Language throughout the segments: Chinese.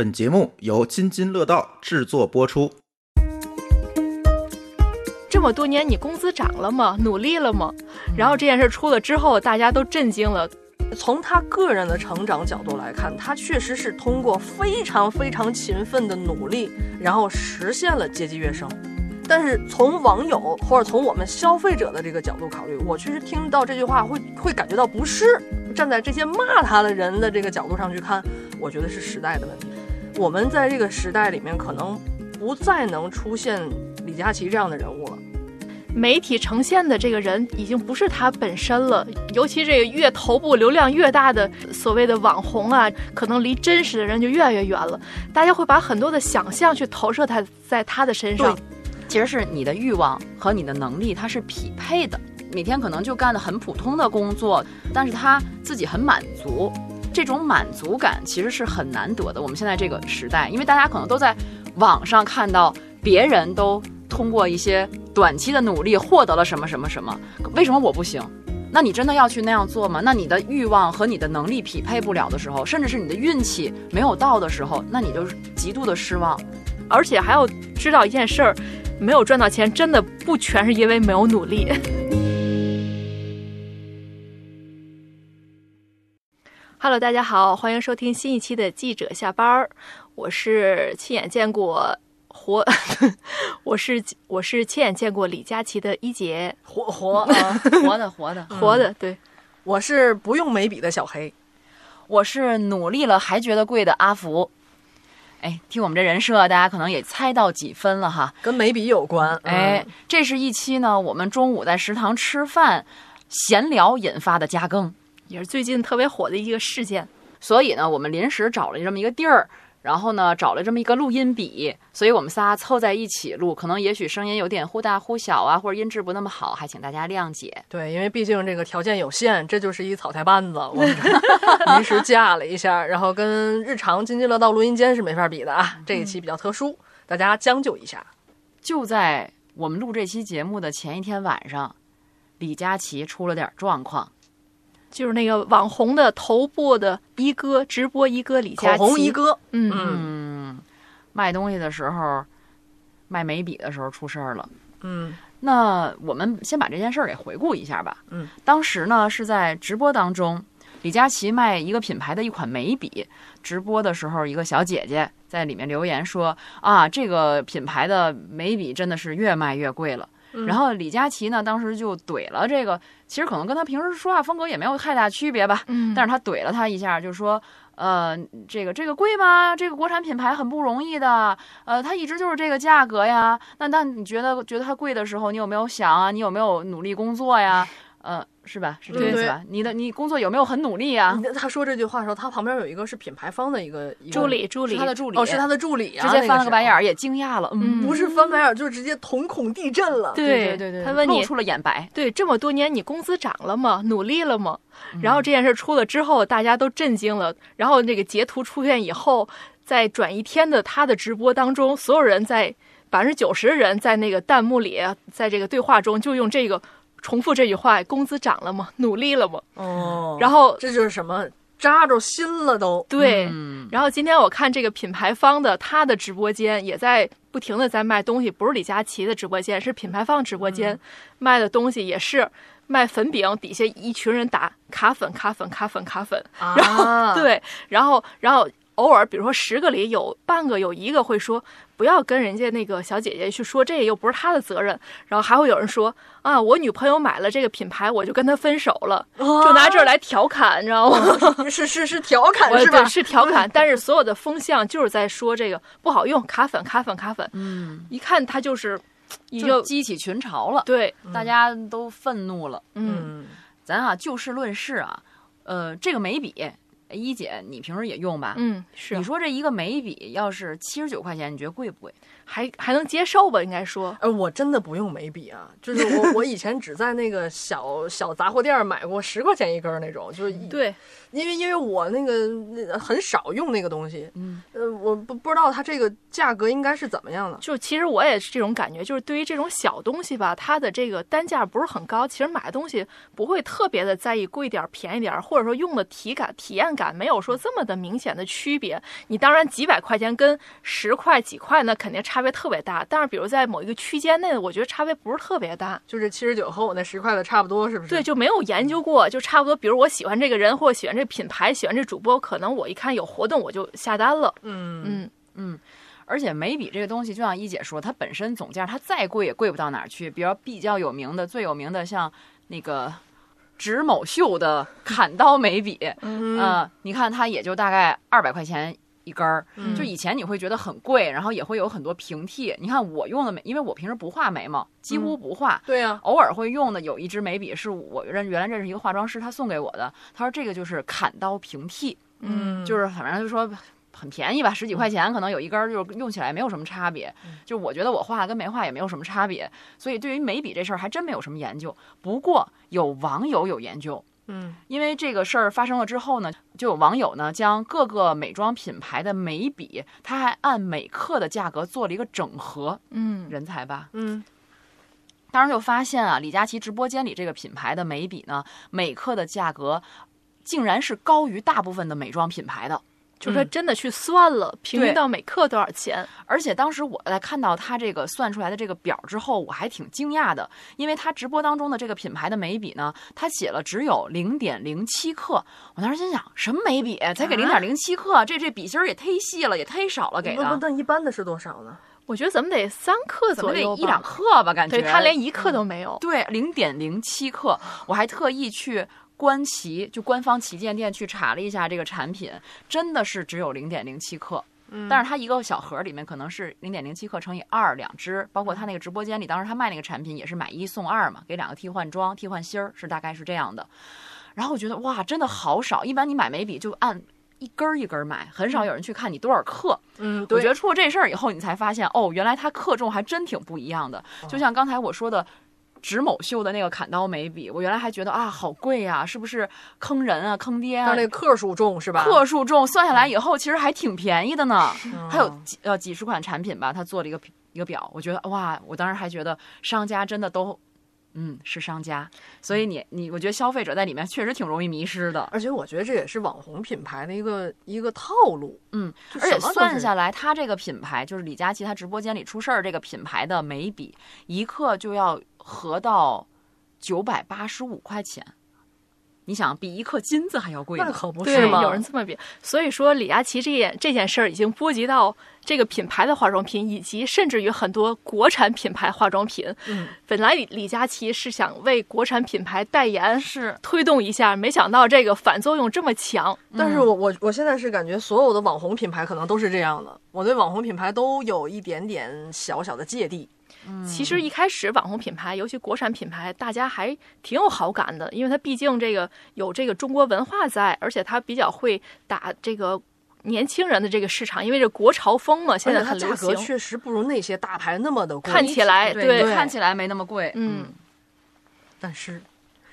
本节目由津津乐道制作播出。这么多年，你工资涨了吗？努力了吗？然后这件事出了之后，大家都震惊了。从他个人的成长角度来看，他确实是通过非常非常勤奋的努力，然后实现了阶级跃升。但是从网友或者从我们消费者的这个角度考虑，我确实听到这句话会会感觉到不适。站在这些骂他的人的这个角度上去看，我觉得是时代的问题。我们在这个时代里面，可能不再能出现李佳琦这样的人物了。媒体呈现的这个人已经不是他本身了，尤其这个越头部流量越大的所谓的网红啊，可能离真实的人就越来越远了。大家会把很多的想象去投射他在他的身上。其实是你的欲望和你的能力，它是匹配的。每天可能就干的很普通的工作，但是他自己很满足，这种满足感其实是很难得的。我们现在这个时代，因为大家可能都在网上看到别人都通过一些短期的努力获得了什么什么什么，为什么我不行？那你真的要去那样做吗？那你的欲望和你的能力匹配不了的时候，甚至是你的运气没有到的时候，那你就极度的失望。而且还要知道一件事儿。没有赚到钱，真的不全是因为没有努力。Hello，大家好，欢迎收听新一期的记者下班儿。我是亲眼见过活，我是我是亲眼见过李佳琦的一姐，活活活的活的 活的。对，我是不用眉笔的小黑，我是努力了还觉得贵的阿福。哎，听我们这人设，大家可能也猜到几分了哈，跟眉笔有关。哎，这是一期呢，我们中午在食堂吃饭闲聊引发的加更，也是最近特别火的一个事件。所以呢，我们临时找了这么一个地儿。然后呢，找了这么一个录音笔，所以我们仨凑在一起录，可能也许声音有点忽大忽小啊，或者音质不那么好，还请大家谅解。对，因为毕竟这个条件有限，这就是一草台班子，我们 临时架了一下，然后跟日常津津乐道录音间是没法比的啊。这一期比较特殊，大家将就一下。就在我们录这期节目的前一天晚上，李佳琦出了点状况。就是那个网红的头部的一哥，直播一哥李佳琦，口红一哥，嗯。嗯，卖东西的时候，卖眉笔的时候出事儿了，嗯，那我们先把这件事儿给回顾一下吧，嗯，当时呢是在直播当中，李佳琦卖一个品牌的一款眉笔，直播的时候，一个小姐姐在里面留言说啊，这个品牌的眉笔真的是越卖越贵了。然后李佳琦呢，当时就怼了这个，其实可能跟他平时说话风格也没有太大区别吧。嗯，但是他怼了他一下，就说，呃，这个这个贵吗？这个国产品牌很不容易的，呃，它一直就是这个价格呀。那那你觉得觉得它贵的时候，你有没有想啊？你有没有努力工作呀？呃。是吧？是这个意思吧？你的你工作有没有很努力啊？他说这句话的时候，他旁边有一个是品牌方的一个助理，助理他的助理哦，是他的助理啊，直接翻了个白眼儿，也惊讶了，嗯，不是翻白眼儿，就是直接瞳孔地震了。对对对，他问你露出了眼白。对，这么多年你工资涨了吗？努力了吗？然后这件事出了之后，大家都震惊了。然后那个截图出现以后，在转一天的他的直播当中，所有人在百分之九十的人在那个弹幕里，在这个对话中就用这个。重复这句话，工资涨了吗？努力了吗？哦，然后这就是什么扎着心了都。对，然后今天我看这个品牌方的他的直播间也在不停的在卖东西，不是李佳琦的直播间，是品牌方直播间卖的东西也是卖粉饼，底下一群人打卡粉卡粉卡粉卡粉，然后对，然后然后。偶尔，比如说十个里有半个有一个会说，不要跟人家那个小姐姐去说这又不是她的责任。然后还会有人说啊，我女朋友买了这个品牌，我就跟她分手了，就拿这来调侃，你知道吗？是是是调侃是吧？是调侃，但是所有的风向就是在说这个不好用，卡粉卡粉卡粉。嗯，一看他就是已经激起群嘲了，对，大家都愤怒了。嗯，咱啊就事论事啊，呃，这个眉笔。一姐，你平时也用吧？嗯，是。你说这一个眉笔要是七十九块钱，你觉得贵不贵？还还能接受吧？应该说。呃，我真的不用眉笔啊，就是我我以前只在那个小小杂货店买过十块钱一根那种，就是对。因为因为我那个那很少用那个东西，嗯，呃，我不不知道它这个价格应该是怎么样的。就其实我也是这种感觉，就是对于这种小东西吧，它的这个单价不是很高，其实买东西不会特别的在意贵点儿便宜点儿，或者说用的体感体验。感没有说这么的明显的区别。你当然几百块钱跟十块几块那肯定差别特别大，但是比如在某一个区间内，我觉得差别不是特别大。就是七十九和我那十块的差不多，是不是？对，就没有研究过，就差不多。比如我喜欢这个人，或者喜欢这品牌，喜欢这主播，可能我一看有活动我就下单了。嗯嗯，嗯，而且眉笔这个东西，就像一姐说，它本身总价它再贵也贵不到哪儿去。比如比较有名的、最有名的，像那个植某秀的砍刀眉笔，嗯呃，你看它也就大概二百块钱一根儿。嗯就以前你会觉得很贵，然后也会有很多平替。你看我用的眉，因为我平时不画眉毛，几乎不画。对呀、偶尔会用的有一支眉笔是我认原来认识一个化妆师，他送给我的。他说这个就是砍刀平替，嗯，就是反正就说很便宜吧，十几块钱，可能有一根儿，就是用起来没有什么差别。就我觉得我画跟没画也没有什么差别，所以对于眉笔这事儿还真没有什么研究。不过有网友有研究，嗯因为这个事儿发生了之后呢，就有网友呢将各个美妆品牌的眉笔，他还按每克的价格做了一个整合，嗯，人才吧？嗯当时就发现啊，李佳琦直播间里这个品牌的眉笔呢，每克的价格竟然是高于大部分的美妆品牌的。就是他真的去算了，平均到每克多少钱。而且当时我在看到他这个算出来的这个表之后，我还挺惊讶的，因为他直播当中的这个品牌的眉笔呢，他写了只有零点零七克。我当时心想，什么眉笔才给零点零七克？这这笔芯儿也忒细了，也忒少了给的，但一般的是多少呢？我觉得怎么得三克怎么得左右一两克吧？感觉对他连一克都没有。对，零点零七克，我还特意去官旗，就官方旗舰店去查了一下这个产品，真的是只有零点零七克。嗯但是它一个小盒里面可能是零点零七克乘以二两支，包括他那个直播间里，当时他卖那个产品也是买一送二嘛，给两个替换装、替换芯儿，是大概是这样的。然后我觉得哇，真的好少，一般你买眉笔就按一根儿一根儿买，很少有人去看你多少克。嗯，对我觉得出了这事儿以后，你才发现哦，原来它克重还真挺不一样的。就像刚才我说的。植某秀的那个砍刀眉笔，我原来还觉得啊，好贵呀、是不是坑人啊、坑爹啊但？那个克数重是吧？克数重，算下来以后其实还挺便宜的呢。嗯还有几呃几十款产品吧，他做了一个一个表，我觉得哇，我当时还觉得商家真的都，嗯，是商家，所以你你，我觉得消费者在里面确实挺容易迷失的。而且我觉得这也是网红品牌的一个一个套路。嗯，而且算下来，他这个品牌就是李佳琦他直播间里出事儿这个品牌的眉笔，一克就要合到九百八十五块钱。你想，比一克金子还要贵。那可不，是吗？有人这么比，所以说李佳琦这件这件事儿已经波及到这个品牌的化妆品，以及甚至于很多国产品牌化妆品。嗯，本来李李佳琦是想为国产品牌代言是，推动一下，没想到这个反作用这么强。但是我我我现在是感觉所有的网红品牌可能都是这样的，我对网红品牌都有一点点小小的芥蒂。其实一开始网红品牌，尤其国产品牌，大家还挺有好感的，因为它毕竟这个有这个中国文化在，而且它比较会打这个年轻人的这个市场，因为这国潮风嘛，现在它很流价格行。确实不如那些大牌那么的贵，看起来对，对看起来没那么贵。嗯，但是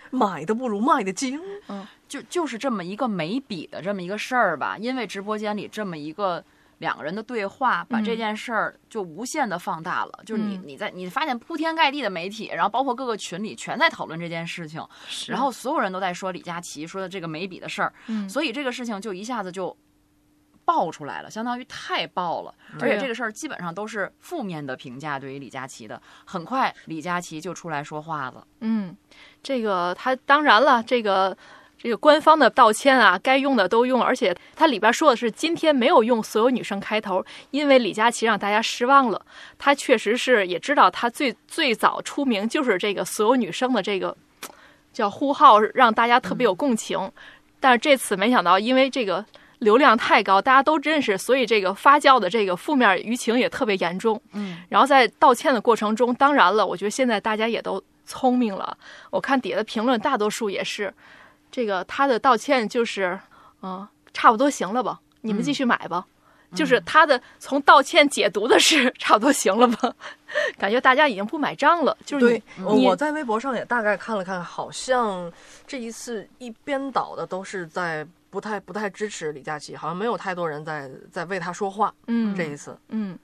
买的不如卖的精。嗯就就是这么一个眉笔的这么一个事儿吧，因为直播间里这么一个两个人的对话，把这嗯件事儿就无限的放大了。就是你嗯你在你发现铺天盖地的媒体，然后包括各个群里全在讨论这件事情，然后所有人都在说李佳琦说的这个眉笔的事儿，嗯所以这个事情就一下子就。爆出来了，相当于太爆了，而且这个事儿基本上都是负面的评价对于李佳琦的。很快，李佳琦就出来说话了。嗯，这个他当然了，这个这个官方的道歉啊，该用的都用，而且它里边说的是今天没有用所有女生开头，因为李佳琦让大家失望了。他确实是也知道他最最早出名就是这个所有女生的这个叫呼号，让大家特别有共情。但是这次没想到，因为这个流量太高，大家都认识，所以这个发酵的这个负面舆情也特别严重。嗯，然后在道歉的过程中，当然了，我觉得现在大家也都聪明了。我看底下的评论，大多数也是这个他的道歉就是，嗯、差不多行了吧，你们继续买吧。就是他的从道歉解读的是差不多行了吧，感觉大家已经不买账了。就是对你，我在微博上也大概看了看，好像这一次一边倒的都是在不太不太支持李佳琦，好像没有太多人在在为他说话。嗯这一次，嗯，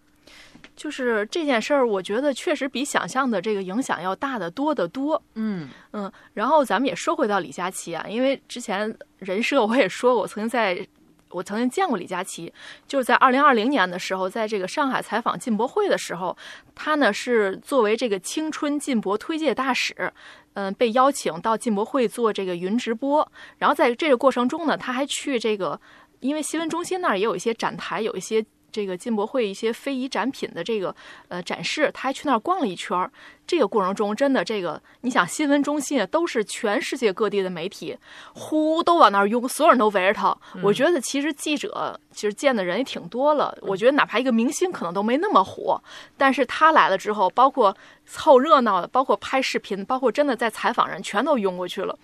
就是这件事儿，我觉得确实比想象的这个影响要大得多得多。嗯嗯，然后咱们也说回到李佳琦啊，因为之前人设我也说过，我曾经在。我曾经见过李佳琦，就是在二零二零年的时候，在这个上海采访进博会的时候，他呢是作为这个青春进博推介大使，嗯、被邀请到进博会做这个云直播。然后在这个过程中呢，他还去这个，因为新闻中心那儿也有一些展台，有一些这个进博会一些非遗展品的这个呃展示，他还去那儿逛了一圈儿。这个过程中，真的这个，你想新闻中心啊，都是全世界各地的媒体，呼都往那儿拥，所有人都围着他。我觉得其实记者其实见的人也挺多了，我觉得哪怕一个明星可能都没那么火，但是他来了之后，包括凑热闹的，包括拍视频，包括真的在采访人，全都拥过去了。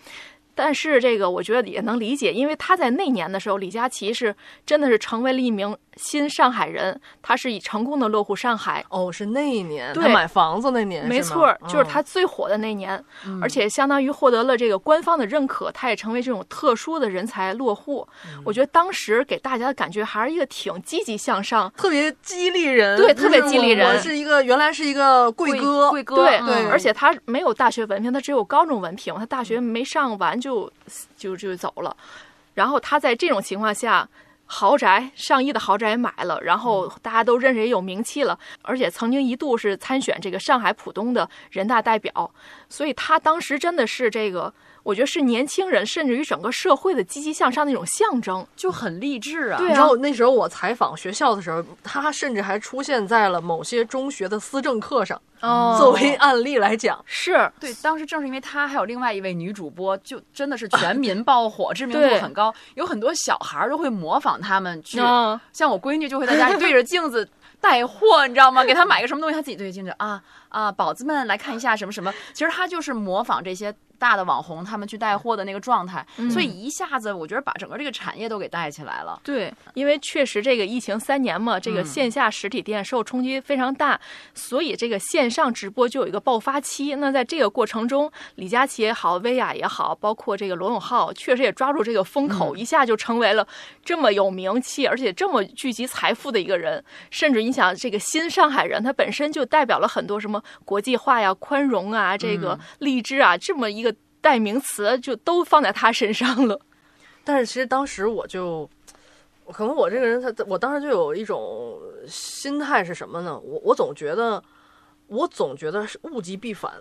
但是这个我觉得也能理解，因为他在那年的时候，李佳琦是真的是成为了一名新上海人，他是以成功的落户上海，哦，是那一年对他买房子那年，没错，就是嗯他最火的那年，而且相当于获得了这个官方的认可，他也成为这种特殊的人才落户。嗯我觉得当时给大家的感觉还是一个挺积极向上。特别激励人，对特别激励人是一个原来是一个贵哥，贵哥，对，嗯对而且他没有大学文凭，他只有高中文凭，他大学没上完就就就就走了。然后他在这种情况下，豪宅上亿的豪宅买了，然后大家都认识也有名气了，而且曾经一度是参选这个上海浦东的人大代表，所以他当时真的是这个，我觉得是年轻人甚至于整个社会的积极向上的一种象征。就很励志啊。对你知道那时候我采访学校的时候，他甚至还出现在了某些中学的思政课上，哦作为案例来讲。是对，当时正是因为他还有另外一位女主播，就真的是全民爆火，知名度很高，有很多小孩儿都会模仿他们去，嗯像我闺女就会在家里对着镜子带货，你知道吗？给她买个什么东西，她自己对着镜子啊啊，宝子们来看一下什么什么，其实他就是模仿这些。大的网红他们去带货的那个状态，所以一下子我觉得把整个这个产业都给带起来了。对，因为确实这个疫情三年嘛，这个嗯线下实体店受冲击非常大，所以这个线上直播就有一个爆发期。那在这个过程中，李佳琦也好，薇娅也好，包括这个罗永浩，确实也抓住这个风口，一下就成为了这么有名气，而且这么聚集财富的一个人。甚至你想，这个新上海人，他本身就代表了很多什么国际化呀、宽容啊、这个励志啊，这么一个代名词，就都放在他身上了。但是其实当时我就，可能我这个人他，我当时就有一种心态是什么呢？我我总觉得，我总觉得是物极必反，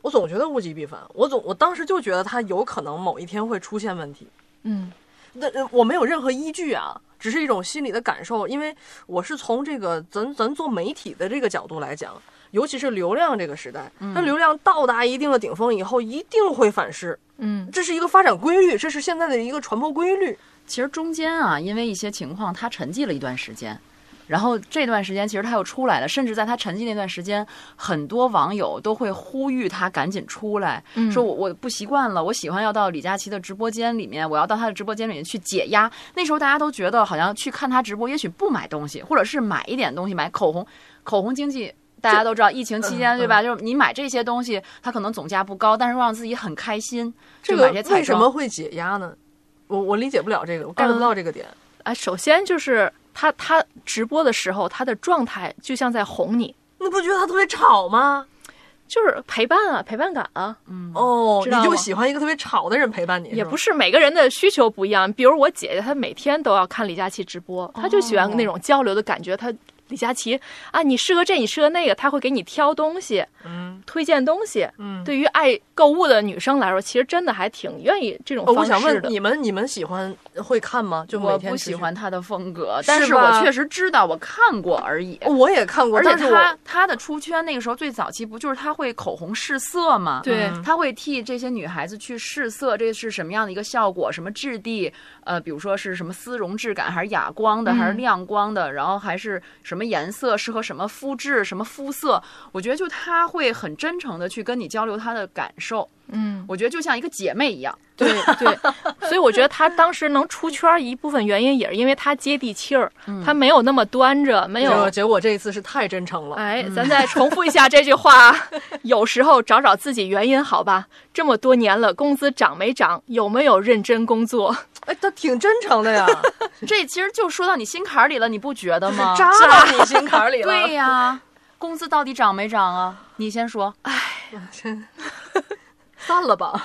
我总觉得物极必反，我总我当时就觉得他有可能某一天会出现问题。嗯那呃我没有任何依据啊，只是一种心理的感受，因为我是从这个咱咱做媒体的这个角度来讲，尤其是流量这个时代，那流量到达一定的顶峰以后，一定会反噬，嗯这是一个发展规律，这是现在的一个传播规律。其实中间啊，因为一些情况，他沉寂了一段时间，然后这段时间其实他又出来了，甚至在他沉寂那段时间，很多网友都会呼吁他赶紧出来，嗯说我我不习惯了，我喜欢要到李佳琦的直播间里面，我要到他的直播间里面去解压。那时候大家都觉得好像去看他直播，也许不买东西，或者是买一点东西，买口红，口红经济。大家都知道，疫情期间，嗯对吧？就是你买这些东西，它可能总价不高，但是让自己很开心。这个为什么会解压呢？我我理解不了这个，我 get 不到这个点。啊，首先就是他他直播的时候，他的状态就像在哄你，你不觉得他特别吵吗？就是陪伴啊，陪伴感啊，嗯哦，你就喜欢一个特别吵的人陪伴你，也不是是每个人的需求不一样。比如我姐姐，她每天都要看李佳琦直播，她就喜欢那种交流的感觉。她李佳琦啊，你适合这，你适合那个，他会给你挑东西，嗯推荐东西。嗯。对于爱购物的女生来说，其实真的还挺愿意这种方式的。想问你们，你们喜欢会看吗？就每我不喜欢他的风格，但是我确实知道，我看过而已。我也看过，而且但是他他的出圈那个时候最早期不就是他会口红试色吗？对嗯他会替这些女孩子去试色，这是什么样的一个效果，什么质地，呃，比如说是什么丝绒质感，还是哑光的，还是嗯亮光的，然后还是什么什么颜色适合什么肤质、什么肤色。我觉得就他会很真诚的去跟你交流他的感受。嗯，我觉得就像一个姐妹一样。对对，所以我觉得她当时能出圈一部分原因也是因为她接地气儿，他没有那么端着，没有。结果这一次是太真诚了。哎，咱再重复一下这句话：有时候找找自己原因，好吧？这么多年了，工资涨没涨？有没有认真工作？哎，他挺真诚的呀，这其实就说到你心坎里了，你不觉得吗？扎到你心坎里了。对呀，工资到底涨没涨啊？你先说。散了吧。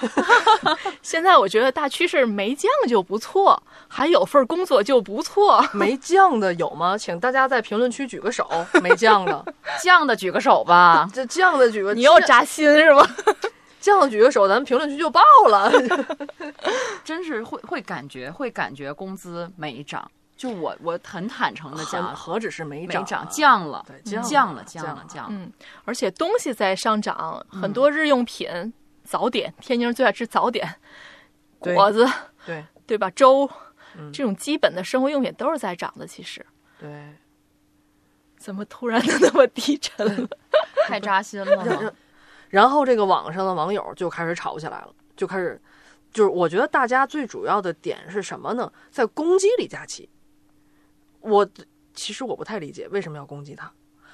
现在我觉得大趋势没降就不错，还有份工作就不错。没降的有吗？请大家在评论区举个手。没降的，降的举个手吧。这降的举个，你又扎心是吧？降的举个手，咱们评论区就爆了。真是会会感觉会感觉工资没涨，就我我很坦诚的讲，何止是没没涨啊，涨，降了，对降了降降了降了降了。嗯，而且东西在上涨，很多日用品、早点，天津人最爱吃早点，果子，对 对吧？粥，嗯这种基本的生活用品都是在涨的。其实，对。怎么突然就那么低沉了？太扎心了？然后这个网上的网友就开始吵起来了，就开始，就是我觉得大家最主要的点是什么呢？在攻击李佳琦。我其实我不太理解为什么要攻击他，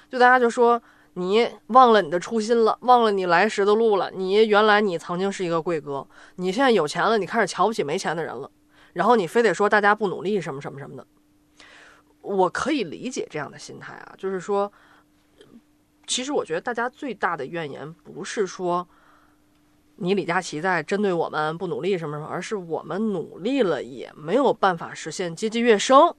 就大家就说你忘了你的初心了，忘了你来时的路了，你原来你曾经是一个贵哥，你现在有钱了，你开始瞧不起没钱的人了，然后你非得说大家不努力什么什么什么的。我可以理解这样的心态啊，就是说，其实我觉得大家最大的怨言不是说你李佳琦在针对我们不努力什么什么，而是我们努力了也没有办法实现阶级跃升，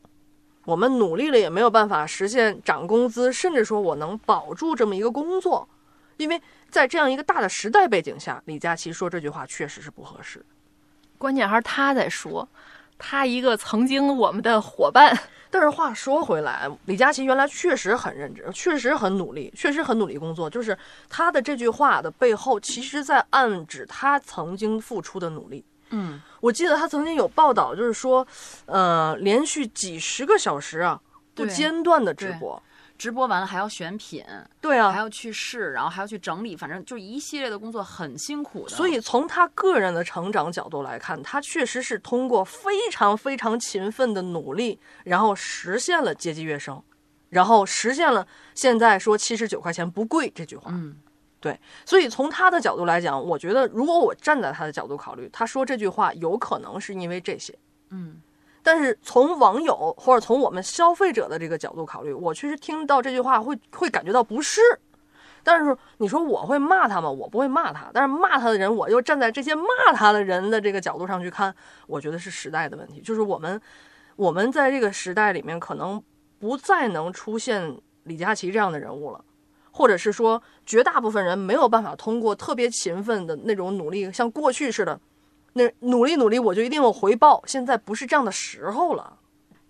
我们努力了也没有办法实现涨工资，甚至说我能保住这么一个工作，因为在这样一个大的时代背景下，李佳琦说这句话确实是不合适。关键还是他在说，他一个曾经我们的伙伴，但是话说回来，李佳琦原来确实很认真，确实很努力，确实很努力工作。就是他的这句话的背后，其实在暗指他曾经付出的努力。嗯，我记得他曾经有报道，就是说，呃，连续几十个小时啊，不间断的直播。直播完了还要选品，对啊，还要去试，然后还要去整理，反正就一系列的工作很辛苦的。所以从他个人的成长角度来看，他确实是通过非常非常勤奋的努力，然后实现了阶级跃升，然后实现了现在说七十九块钱不贵这句话。嗯，所以从他的角度来讲，我觉得如果我站在他的角度考虑，他说这句话有可能是因为这些。嗯，但是从网友或者从我们消费者的这个角度考虑，我确实听到这句话会会感觉到不适。但是你说我会骂他吗？我不会骂他，但是骂他的人，我又站在这些骂他的人的这个角度上去看，我觉得是时代的问题，就是我们我们在这个时代里面可能不再能出现李佳琦这样的人物了。或者是说，绝大部分人没有办法通过特别勤奋的那种努力，像过去似的，那努力努力我就一定有回报。现在不是这样的时候了。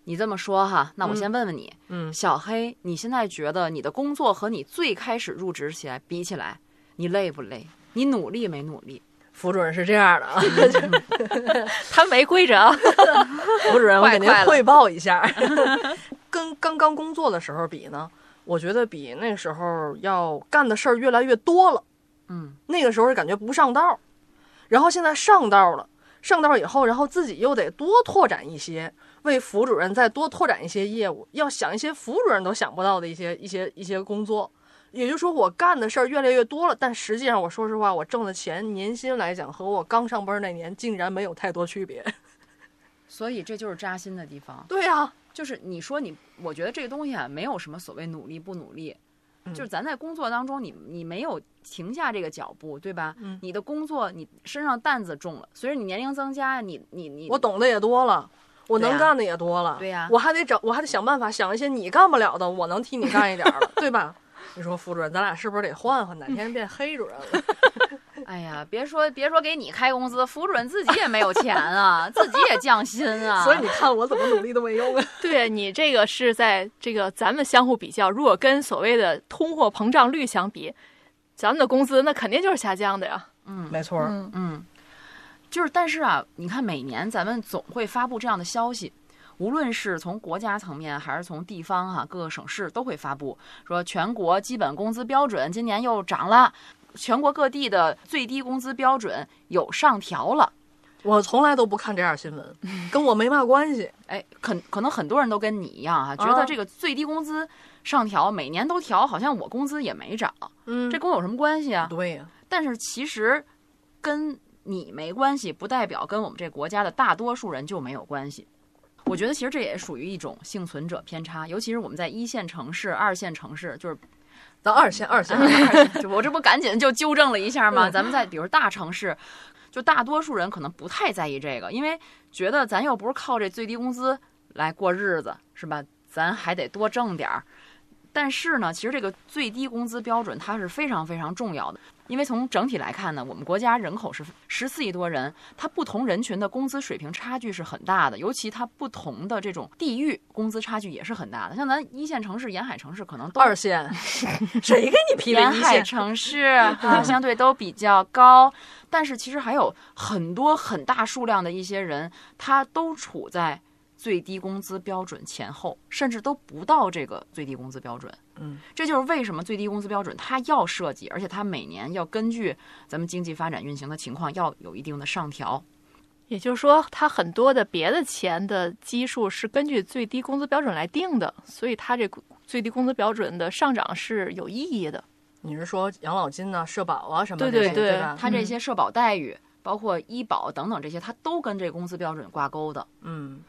你这么说哈，那我先问问你，嗯小黑，你现在觉得你的工作和你最开始入职起来比起来，你累不累？你努力没努力？副主任是这样的啊 他没跪着啊。副主任，我给您汇报一下，跟刚刚工作的时候比呢，我觉得比那时候要干的事儿越来越多了。嗯，那个时候感觉不上道，然后现在上道了，上道以后，然后自己又得多拓展一些，为副主任再多拓展一些业务，要想一些副主任都想不到的一些一些一些工作。也就是说，我干的事儿越来越多了，但实际上，我说实话，我挣的钱年薪来讲，和我刚上班那年竟然没有太多区别。所以这就是扎心的地方。对呀、就是你说你，我觉得这个东西啊，没有什么所谓努力不努力，嗯就是咱在工作当中你，你没有停下这个脚步，对吧？嗯你的工作，你身上担子重了，随着你年龄增加，你你你，我懂得也多了，我能干的也多了。对呀我还得找，我还得想办法想一些你干不了的，我能替你干一点儿了，对吧？你说副主任，咱俩是不是得换换，哪天变黑主任了？哎呀，别说别说给你开工资，福主任自己也没有钱啊，自己也降薪啊。所以你看我怎么努力都没用啊。对你这个是在这个咱们相互比较，如果跟所谓的通货膨胀率相比，咱们的工资那肯定就是下降的呀。嗯没错儿，嗯，嗯，就是但是啊，你看每年咱们总会发布这样的消息。无论是从国家层面还是从地方哈、各个省市都会发布说全国基本工资标准今年又涨了，全国各地的最低工资标准有上调了。我从来都不看这样新闻，跟我没嘛关系。哎，可可能很多人都跟你一样啊，觉得这个最低工资上调，每年都调，好像我工资也没涨，嗯这跟我有什么关系啊？对呀、但是其实跟你没关系，不代表跟我们这国家的大多数人就没有关系。我觉得其实这也属于一种幸存者偏差，尤其是我们在一线城市、二线城市，就是咱二线二线，就 我这不赶紧就纠正了一下吗？嗯咱们在比如大城市，就大多数人可能不太在意这个，因为觉得咱又不是靠这最低工资来过日子，是吧？咱还得多挣点儿。但是呢，其实这个最低工资标准它是非常非常重要的，因为从整体来看呢，我们国家人口是十四亿多人，它不同人群的工资水平差距是很大的，尤其它不同的这种地域工资差距也是很大的。像咱一线城市、沿海城市可能都二线，谁给你批的沿海一线？城市啊，相对都比较高，但是其实还有很多很大数量的一些人，他都处在最低工资标准前后，甚至都不到这个最低工资标准。嗯，这就是为什么最低工资标准它要设计，而且它每年要根据咱们经济发展运行的情况，要有一定的上调。也就是说，它很多的别的钱的基数是根据最低工资标准来定的，所以它这个最低工资标准的上涨是有意义的。你是说养老金呐、社保啊什么的对对对吧？它这些社保待遇，包括医保等等这些，它都跟这工资标准挂钩的。嗯，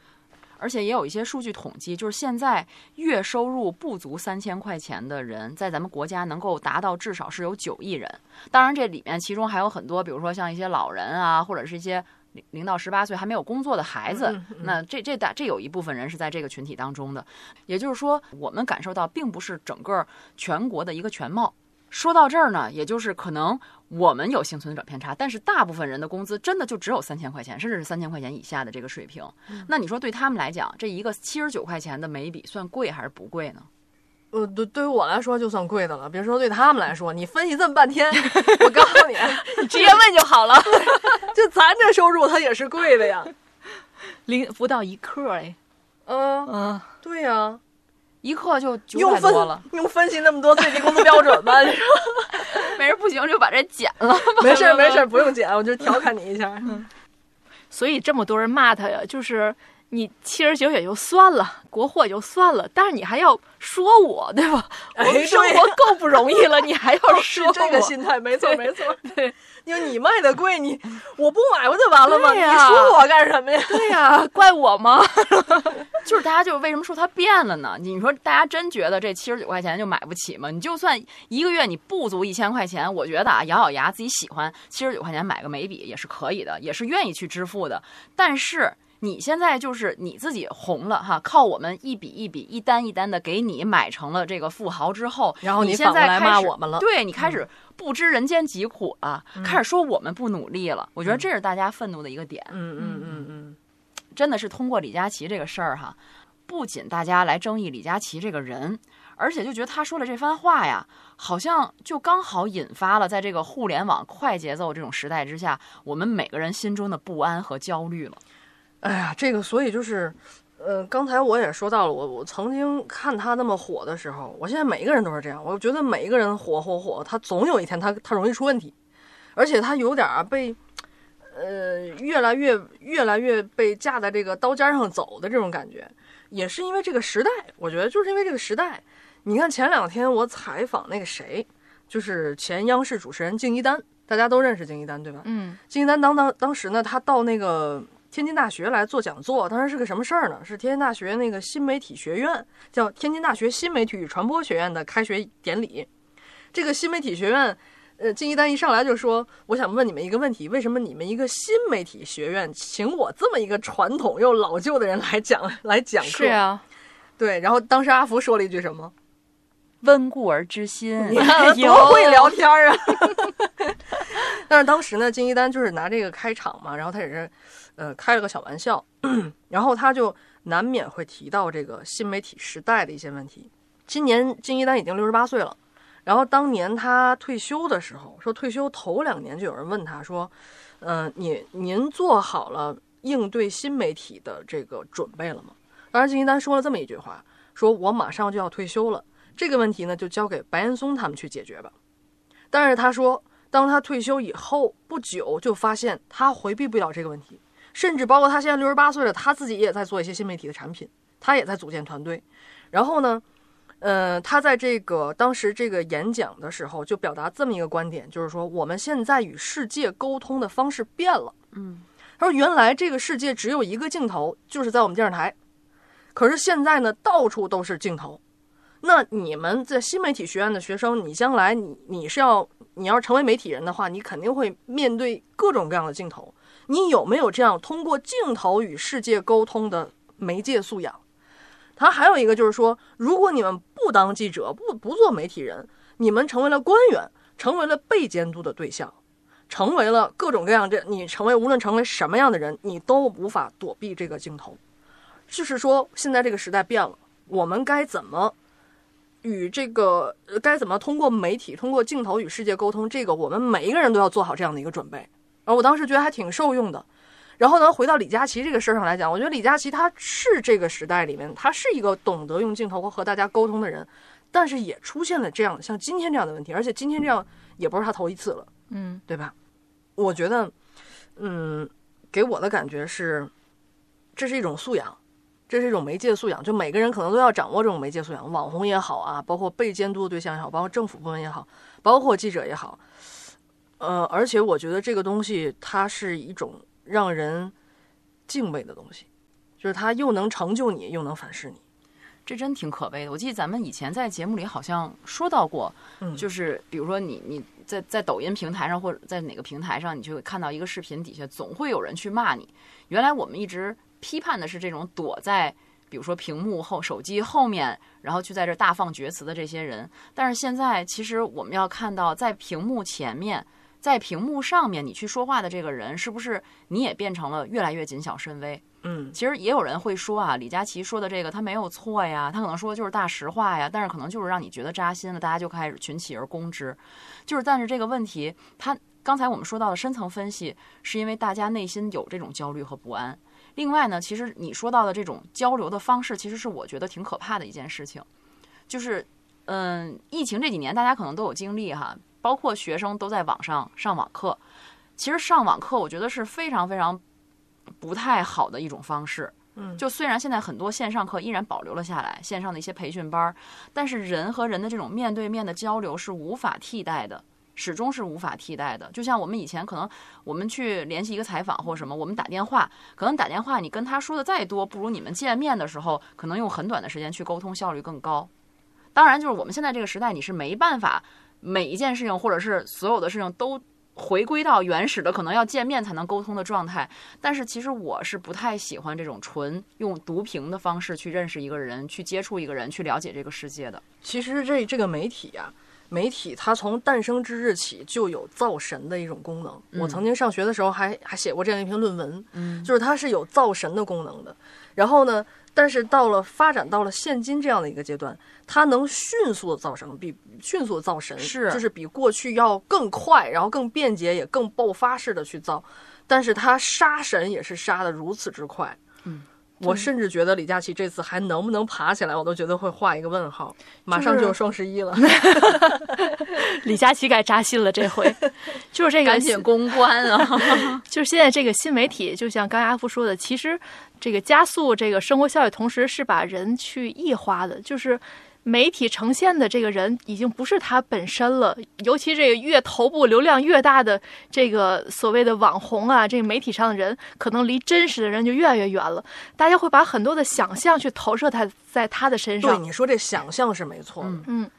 而且也有一些数据统计，就是现在月收入不足三千块钱的人，在咱们国家能够达到至少是有九亿人。当然，这里面其中还有很多，比如说像一些老人啊，或者是一些零零到十八岁还没有工作的孩子。嗯嗯那这这大这有一部分人是在这个群体当中的。也就是说，我们感受到并不是整个全国的一个全貌。说到这儿呢，也就是可能我们有幸存者偏差，但是大部分人的工资真的就只有三千块钱，甚至是三千块钱以下的这个水平。那你说对他们来讲，这一个七十九块钱的眉笔算贵还是不贵呢？呃，对，对于我来说就算贵的了，别说对他们来说，你分析这么半天，我告诉你，你直接问就好了，就咱这收入它也是贵的呀。零不到一克哎。嗯，嗯，对呀、一克就九百多了，用分析那么多最低工资标准吧？你说 没事不行就把这剪了。没事 没事，不用剪，我就调侃你一下。嗯所以这么多人骂他呀，就是你七十九也就算了，国货也就算了，但是你还要说我，对吧？我哎们生活够不容易了，你还要是说这个心态，没错没错。对因为你卖的贵，你我不买不就完了吗？你说我干什么呀？对呀、怪我吗？就是大家就是为什么说它变了呢？你说大家真觉得这七十九块钱就买不起吗？你就算一个月你不足一千块钱，我觉得啊，咬咬牙自己喜欢七十九块钱买个眉笔也是可以的，也是愿意去支付的。但是你现在就是你自己红了哈，靠我们一笔一笔、一单一单的给你买成了这个富豪之后，然后你你现在开始骂我们了对你开始不知人间疾苦了，嗯开始说我们不努力了。我觉得这是大家愤怒的一个点。嗯嗯嗯嗯，真的是通过李佳琦这个事儿哈，不仅大家来争议李佳琦这个人，而且就觉得他说了这番话呀，好像就刚好引发了在这个互联网快节奏这种时代之下，我们每个人心中的不安和焦虑了。哎呀，这个所以就是，呃，刚才我也说到了，我我曾经看他那么火的时候，我现在每一个人都是这样，我觉得每一个人火火火，他总有一天他他容易出问题，而且他有点儿被。呃，越来越越来越被架在这个刀尖上走的这种感觉，也是因为这个时代。我觉得就是因为这个时代。你看前两天我采访那个谁，就是前央视主持人敬一丹，大家都认识敬一丹对吧？嗯敬一丹当当当时呢，他到那个天津大学来做讲座，当时是个什么事儿呢？是天津大学那个新媒体学院，叫天津大学新媒体与传播学院的开学典礼。这个新媒体学院，呃，金一丹一上来就说：“我想问你们一个问题，为什么你们一个新媒体学院请我这么一个传统又老旧的人来讲来讲课？”是啊，对。然后当时阿福说了一句什么？温故而知新，你看 多会聊天儿啊！但是当时呢，金一丹就是拿这个开场嘛，然后他也是，呃，开了个小玩笑，然后他就难免会提到这个新媒体时代的一些问题。今年金一丹已经六十八岁了，然后当年他退休的时候，说退休头两年就有人问他说，嗯、你您做好了应对新媒体的这个准备了吗？当时金一丹说了这么一句话，说我马上就要退休了。这个问题呢，就交给白岩松他们去解决吧。但是他说，当他退休以后不久，就发现他回避不了这个问题，甚至包括他现在六十八岁了，他自己也在做一些新媒体的产品，他也在组建团队。然后呢，呃，他在这个当时这个演讲的时候，就表达这么一个观点，就是说我们现在与世界沟通的方式变了。嗯，他说原来这个世界只有一个镜头，就是在我们电视台，可是现在呢，到处都是镜头。那你们在新媒体学院的学生，你将来你你是要你要成为媒体人的话，你肯定会面对各种各样的镜头。你有没有这样通过镜头与世界沟通的媒介素养？他还有一个就是说，如果你们不当记者，不不做媒体人，你们成为了官员，成为了被监督的对象，成为了各种各样这你成为无论成为什么样的人，你都无法躲避这个镜头。就是说，现在这个时代变了，我们该怎么与这个该怎么通过媒体、通过镜头与世界沟通？这个我们每一个人都要做好这样的一个准备。而我当时觉得还挺受用的。然后呢，回到李佳琦这个事儿上来讲，我觉得李佳琦他是这个时代里面，他是一个懂得用镜头和和大家沟通的人，但是也出现了这样像今天这样的问题，而且今天这样也不是他头一次了，嗯对吧？我觉得，嗯，给我的感觉是，这是一种素养，这是一种媒介素养，就每个人可能都要掌握这种媒介素养，网红也好啊，包括被监督的对象也好，包括政府部门也好，包括记者也好，呃，而且我觉得这个东西它是一种让人敬畏的东西，就是它又能成就你，又能反噬你。这真挺可悲的。我记得咱们以前在节目里好像说到过，嗯就是比如说你你在在抖音平台上或者在哪个平台上，你就会看到一个视频底下总会有人去骂你。原来我们一直批判的是这种躲在比如说屏幕后、手机后面，然后去在这大放厥词的这些人。但是现在其实我们要看到，在屏幕前面。在屏幕上面，你去说话的这个人，是不是你也变成了越来越谨小慎微？嗯，其实也有人会说啊，李佳琦说的这个他没有错呀，他可能说的就是大实话呀，但是可能就是让你觉得扎心了，大家就开始群起而攻之。就是，但是这个问题，他刚才我们说到的深层分析，是因为大家内心有这种焦虑和不安。另外呢，其实你说到的这种交流的方式，其实是我觉得挺可怕的一件事情。就是，嗯，疫情这几年大家可能都有经历哈，包括学生都在网上上网课。其实上网课，我觉得是非常非常不太好的一种方式。嗯就虽然现在很多线上课依然保留了下来，线上的一些培训班儿，但是人和人的这种面对面的交流是无法替代的，始终是无法替代的。就像我们以前可能我们去联系一个采访或什么，我们打电话，可能打电话你跟他说的再多，不如你们见面的时候，可能用很短的时间去沟通，效率更高。当然，就是我们现在这个时代，你是没办法每一件事情或者是所有的事情都回归到原始的可能要见面才能沟通的状态。但是其实我是不太喜欢这种纯用读屏的方式去认识一个人、去接触一个人、去了解这个世界的。其实这这个媒体呀、媒体它从诞生之日起就有造神的一种功能。我曾经上学的时候还还写过这样一篇论文，嗯就是它是有造神的功能的。然后呢，但是到了发展到了现今这样的一个阶段，它能迅速的造神，比迅速的造神是就是比过去要更快，然后更便捷，也更爆发式的去造。但是它杀神也是杀的如此之快。嗯。我甚至觉得李佳琦这次还能不能爬起来，我都觉得会画一个问号。马上就有双十一了，李佳琦该扎心了，这回 就是这个赶紧公关啊！就是现在这个新媒体，就像刚才阿福说的，其实这个加速这个生活效率，同时是把人去异化的，就是。媒体呈现的这个人已经不是他本身了，尤其这个越头部流量越大的这个所谓的网红啊，这个媒体上的人，可能离真实的人就越来越远了。大家会把很多的想象去投射他在他的身上对。你说这想象是没错的。嗯嗯，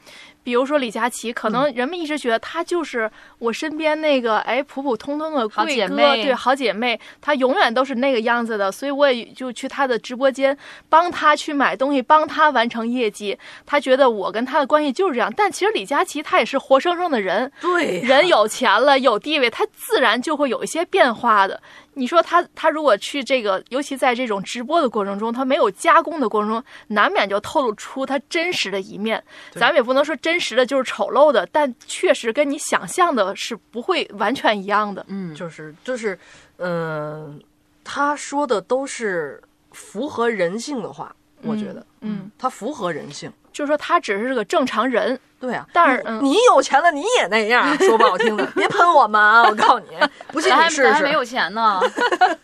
比如说李佳琦，可能人们一直觉得她就是我身边那个哎普普通通的好贵哥，姐妹对好姐妹，她永远都是那个样子的，所以我也就去她的直播间帮她去买东西，帮她完成业绩。她觉得我跟她的关系就是这样，但其实李佳琦她也是活生生的人，对呀人有钱了，有地位，她自然就会有一些变化的。你说他他如果去这个，尤其在这种直播的过程中，他没有加工的过程中，难免就透露出他真实的一面。咱们也不能说真实的就是丑陋的，但确实跟你想象的是不会完全一样的。嗯，就是就是，嗯、他说的都是符合人性的话，我觉得，嗯，他符合人性。就是说他只是个正常人，对啊，但是嗯你你有钱了你也那样，说不好听的，别喷我们啊！我告诉你，不信你试试。咱还没有钱呢。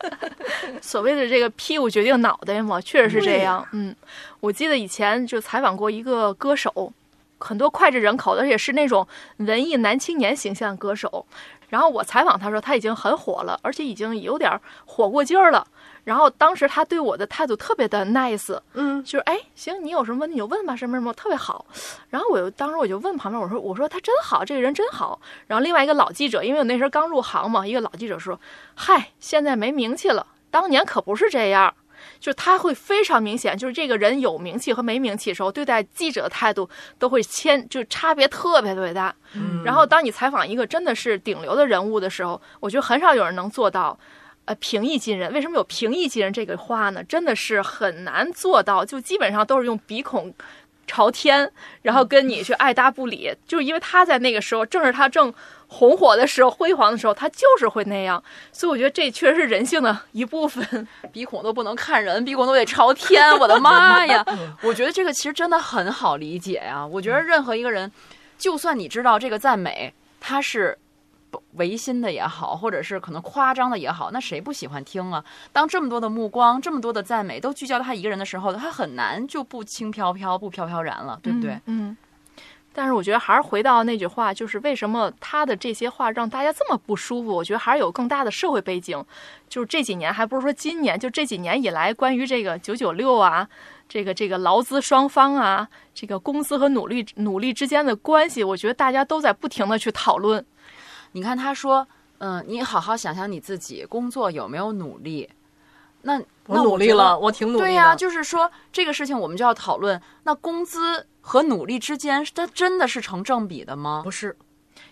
所谓的这个屁股决定脑袋嘛，确实是这样。嗯，我记得以前就采访过一个歌手，很多脍炙人口的，而且是那种文艺男青年形象的歌手。然后我采访他说他已经很火了，而且已经有点火过劲儿了。然后当时他对我的态度特别的 nice，嗯，就是哎，行，你有什么问题你就问吧，什么什么特别好。然后我就当时我就问旁边我说我说他真好，这个人真好。然后另外一个老记者，因为我那时候刚入行嘛，一个老记者说，嗨，现在没名气了，当年可不是这样。就是他会非常明显，就是这个人有名气和没名气的时候，对待记者的态度都会千，就差别特别特别大。嗯然后当你采访一个真的是顶流的人物的时候，我觉得很少有人能做到。呃，平易近人，为什么有平易近人这个话呢？真的是很难做到，就基本上都是用鼻孔朝天，然后跟你去爱搭不理，就是因为他在那个时候，正是他正红火的时候、辉煌的时候，他就是会那样。所以我觉得这确实是人性的一部分。鼻孔都不能看人，鼻孔都得朝天，我的妈呀！我觉得这个其实真的很好理解呀。我觉得任何一个人，就算你知道这个赞美他是不违心的也好，或者是可能夸张的也好，那谁不喜欢听啊？当这么多的目光、这么多的赞美都聚焦到他一个人的时候，他很难就不轻飘飘、不飘飘然了，对不对？嗯。但是我觉得还是回到那句话，就是为什么他的这些话让大家这么不舒服？我觉得还是有更大的社会背景，就是这几年，还不是说今年，就这几年以来，关于这个九九六啊，这个这个劳资双方啊，这个工资和努力努力之间的关系，我觉得大家都在不停的去讨论。你看他说，嗯，你好好想想你自己工作有没有努力？那我努力了，我挺努力的。对呀、就是说这个事情我们就要讨论，那工资和努力之间，它真的是成正比的吗？不是，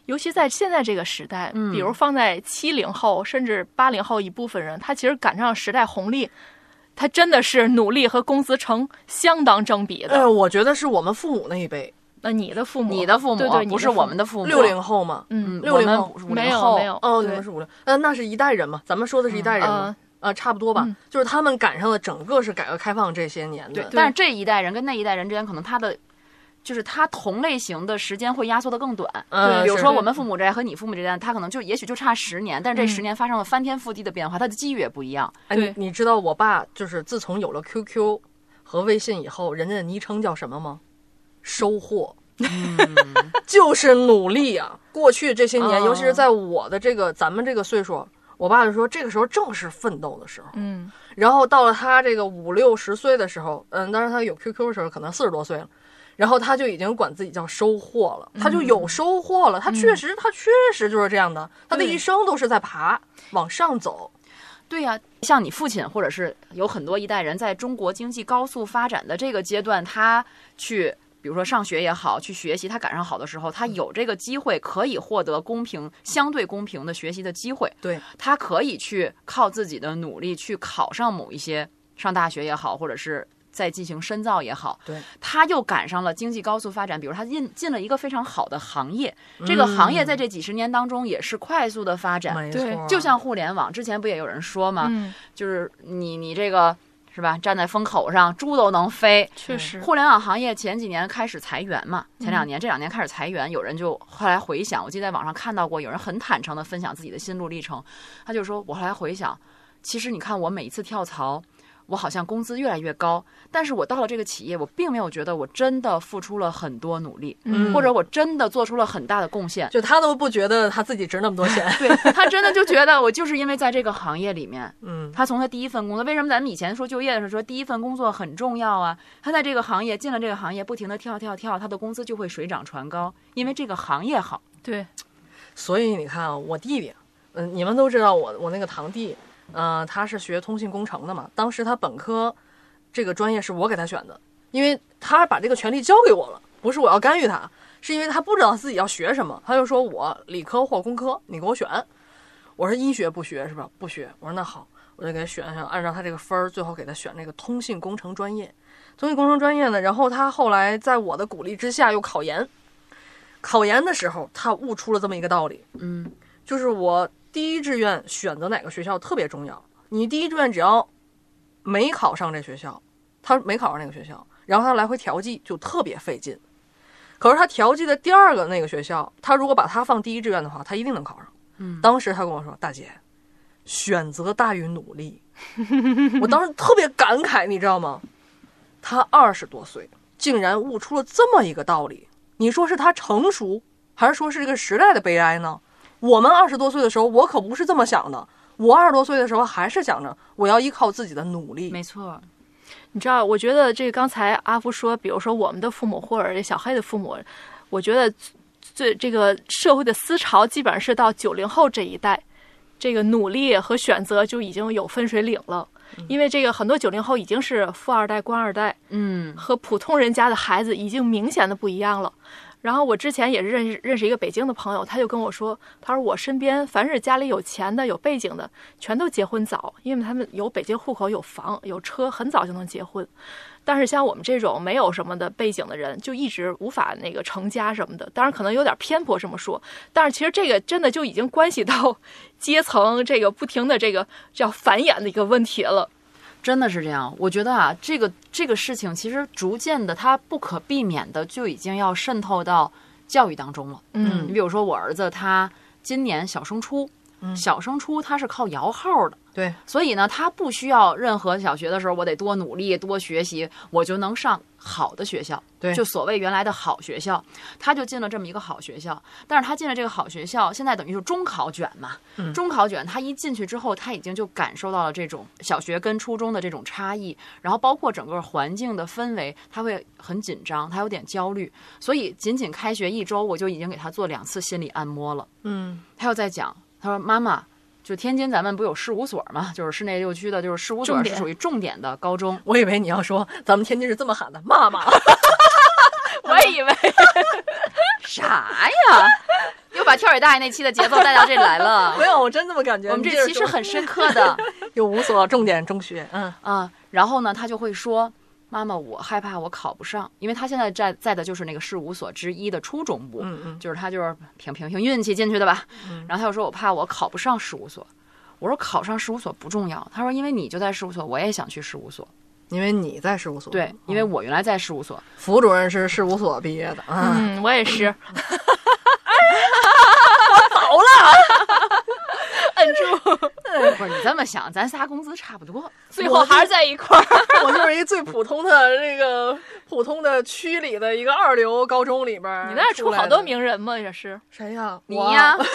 尤其在现在这个时代，嗯比如放在七零后甚至八零后一部分人，他其实赶上时代红利，他真的是努力和工资成相当正比的。呃，我觉得是我们父母那一辈，那你的父母，你的父母对对，不是我们的父母，六零后嘛，嗯嗯，六零后五没有零后，没有哦，你们是五零，呃，那是一代人嘛，咱们说的是一代人嘛，呃，差不多吧嗯，就是他们赶上了整个是改革开放这些年的，但是这一代人跟那一代人之间，可能他的就是他同类型的时间会压缩的更短。呃，是比如说我们父母这代和你父母这代，他可能就也许就差十年，但是这嗯十年发生了翻天覆地的变化，他的机遇也不一样。哎，对你你知道我爸就是自从有了 QQ 和微信以后，人家的昵称叫什么吗？收获，就是努力啊。过去这些年，哦尤其是在我的这个咱们这个岁数，我爸就说这个时候正是奋斗的时候。嗯，然后到了他这个五六十岁的时候，嗯，当然他有 QQ 的时候，可能四十多岁了。然后他就已经管自己叫收获了，他就有收获了。他确实，他确实就是这样的，他的一生都是在爬，往上走。对呀、像你父亲，或者是有很多一代人在中国经济高速发展的这个阶段，他去。比如说上学也好，去学习，他赶上好的时候，他有这个机会可以获得公平、相对公平的学习的机会。对，他可以去靠自己的努力去考上某一些上大学也好，或者是再进行深造也好。对，他又赶上了经济高速发展，比如他进进了一个非常好的行业，这个行业在这几十年当中也是快速的发展。对就像互联网，之前不也有人说吗？嗯，就是你你这个是吧，站在风口上，猪都能飞。确实，互联网行业前几年开始裁员嘛，前两年、这两年开始裁员，有人就后来回想，我记得在网上看到过，有人很坦诚的分享自己的心路历程，他就说，我后来回想，其实你看我每一次跳槽。我好像工资越来越高，但是我到了这个企业，我并没有觉得我真的付出了很多努力，嗯或者我真的做出了很大的贡献。就他都不觉得他自己值那么多钱。对他真的就觉得我就是因为在这个行业里面，嗯，他从他第一份工作，为什么咱们以前说就业的时候说第一份工作很重要啊？他在这个行业进了这个行业，不停的跳跳跳，他的工资就会水涨船高，因为这个行业好。对，所以你看啊，我弟弟，嗯，你们都知道我我那个堂弟，呃，他是学通信工程的嘛。当时他本科这个专业是我给他选的，因为他把这个权利交给我了，不是我要干预他，是因为他不知道自己要学什么，他就说我理科或工科，你给我选。我说医学不学是吧？不学。我说那好，我就给他选选，按照他这个分儿，最后给他选那个通信工程专业。通信工程专业呢，然后他后来在我的鼓励之下又考研。考研的时候，他悟出了这么一个道理，嗯，就是我第一志愿选择哪个学校特别重要。你第一志愿只要没考上这学校，他没考上那个学校，然然后他来回调剂就特别费劲。可是他调剂的第二个那个学校，他如果把他放第一志愿的话，他一定能考上。嗯当时他跟我说：“大姐，选择大于努力。”我当时 特别感慨，你知道吗？他二十多岁，竟然悟出了这么一个道理。你说是他成熟，还是说是这个时代的悲哀呢？我们二十多岁的时候，我可不是这么想的。我二十多岁的时候，还是想着我要依靠自己的努力。没错，你知道，我觉得这个刚才阿福说，比如说我们的父母或者这小黑的父母，我觉得最这个社会的思潮基本上是到九零后这一代，这个努力和选择就已经有分水岭了。因为这个很多九零后已经是富二代、官二代，嗯和普通人家的孩子已经明显的不一样了。然后我之前也是认识认识一个北京的朋友，他就跟我说，他说我身边凡是家里有钱的、有背景的，全都结婚早，因为他们有北京户口、有房、有车，很早就能结婚。但是像我们这种没有什么的背景的人，就一直无法那个成家什么的。当然可能有点偏颇这么说，但是其实这个真的就已经关系到 阶层这个不停的这个叫繁衍的一个问题了。真的是这样。我觉得啊，这个这个事情其实逐渐的，它不可避免的就已经要渗透到教育当中了。嗯你比如说我儿子，他今年小升初，嗯小升初他是靠摇号的。对，所以呢，他不需要任何小学的时候，我得多努力、多学习，我就能上好的学校。对就所谓原来的好学校，他就进了这么一个好学校。但是他进了这个好学校，现在等于是中考卷嘛。嗯中考卷，他一进去之后，他已经就感受到了这种小学跟初中的这种差异，然后包括整个环境的氛围，他会很紧张，他有点焦虑。所以仅仅开学一周，我就已经给他做两次心理按摩了。嗯，他又在讲，他说：“妈妈，就天津咱们不有事务所嘛，就是市内六区的，就是事务所是属于重点的高中。我以为你要说咱们天津是这么喊的，妈妈。我也以为 啥呀？又把跳水大爷那期的节奏带到这里来了 没。有，我真这么感觉。我们这期是很深刻的有五所重点中学，嗯啊。然后呢，他就会说：“妈妈，我害怕我考不上，因为他现在在在的就是那个事务所之一的初中部。嗯嗯，就是他就是凭凭凭运气进去的吧。嗯然后他又说我怕我考不上事务所，我说考上事务所不重要。他说因为你就在事务所，我也想去事务所。因为你在事务所，对，因为我原来在事务所。副主任是事务所毕业的啊。嗯，我也是。好了，摁住，不是你这么想，咱仨工资差不多。最后还是在一块儿。我就是一最普通的这个普通的区里的一个二流高中里边儿你那出好多名人吗？也是。谁呀？你呀。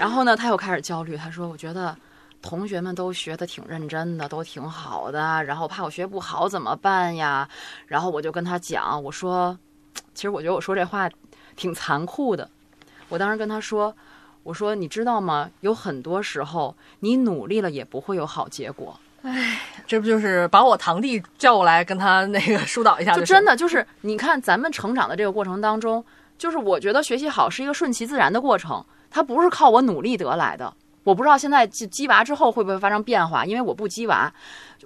然后呢，他又开始焦虑，他说：“我觉得同学们都学的挺认真的，都挺好的，然后怕我学不好怎么办呀？”然后我就跟他讲，我说：“其实我觉得我说这话挺残酷的。”我当时跟他说：“我说你知道吗？有很多时候你努力了也不会有好结果。”这不就是把我堂弟叫过来跟他那个疏导一下就真的就是，你看咱们成长的这个过程当中，就是我觉得学习好是一个顺其自然的过程，它不是靠我努力得来的。我不知道现在鸡鸡娃之后会不会发生变化，因为我不鸡娃，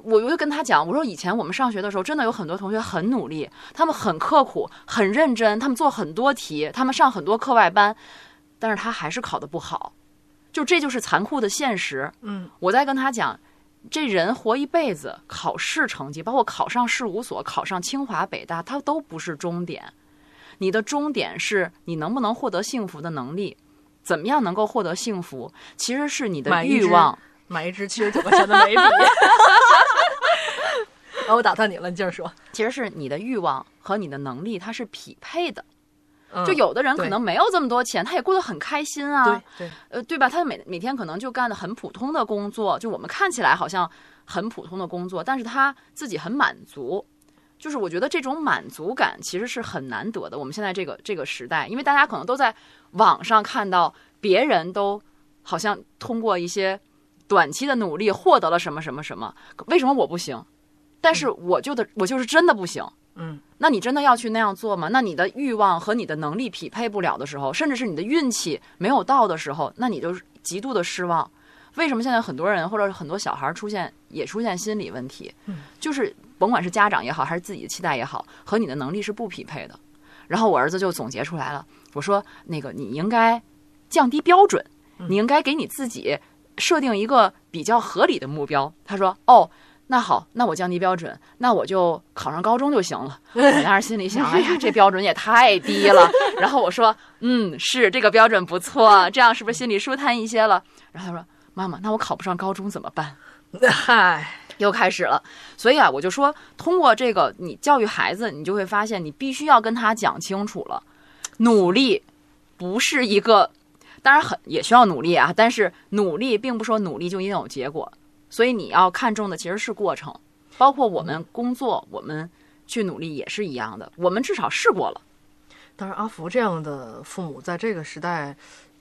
我就跟他讲，我说以前我们上学的时候，真的有很多同学很努力，他们很刻苦、很认真，他们做很多题，他们上很多课外班，但是他还是考得不好，就这就是残酷的现实。嗯，我在跟他讲，这人活一辈子，考试成绩，包括考上事务所、考上清华北大，它都不是终点。你的终点是你能不能获得幸福的能力，怎么样能够获得幸福，其实是你的欲望。买一支七十九块钱的眉笔。那，我打断你了，你接着说。其实是你的欲望和你的能力它是匹配的。嗯就有的人可能没有这么多钱，他也过得很开心啊。对对，呃，对吧？他每每天可能就干的很普通的工作，就我们看起来好像很普通的工作，但是他自己很满足。就是我觉得这种满足感其实是很难得的。我们现在这个这个时代，因为大家可能都在网上看到别人都好像通过一些短期的努力获得了什么什么什么，为什么我不行？但是我就的我就是真的不行。嗯，那你真的要去那样做吗？那你的欲望和你的能力匹配不了的时候，甚至是你的运气没有到的时候，那你就是极度的失望。为什么现在很多人或者很多小孩出现也出现心理问题？嗯，就是甭管是家长也好，还是自己的期待也好，和你的能力是不匹配的。然后我儿子就总结出来了，我说那个你应该降低标准，你应该给你自己设定一个比较合理的目标。他说哦。那好，那我降低标准，那我就考上高中就行了。我当时心里想，哎呀，这标准也太低了。然后我说，嗯，是这个标准不错，这样是不是心里舒坦一些了？然后他说，妈妈，那我考不上高中怎么办？嗨，又开始了。所以啊，我就说，通过这个你教育孩子，你就会发现，你必须要跟他讲清楚了，努力不是一个，当然很也需要努力啊，但是努力并不说努力就一定有结果，所以你要看重的其实是过程，包括我们工作，我们去努力也是一样的，我们至少试过了。当然，阿福这样的父母在这个时代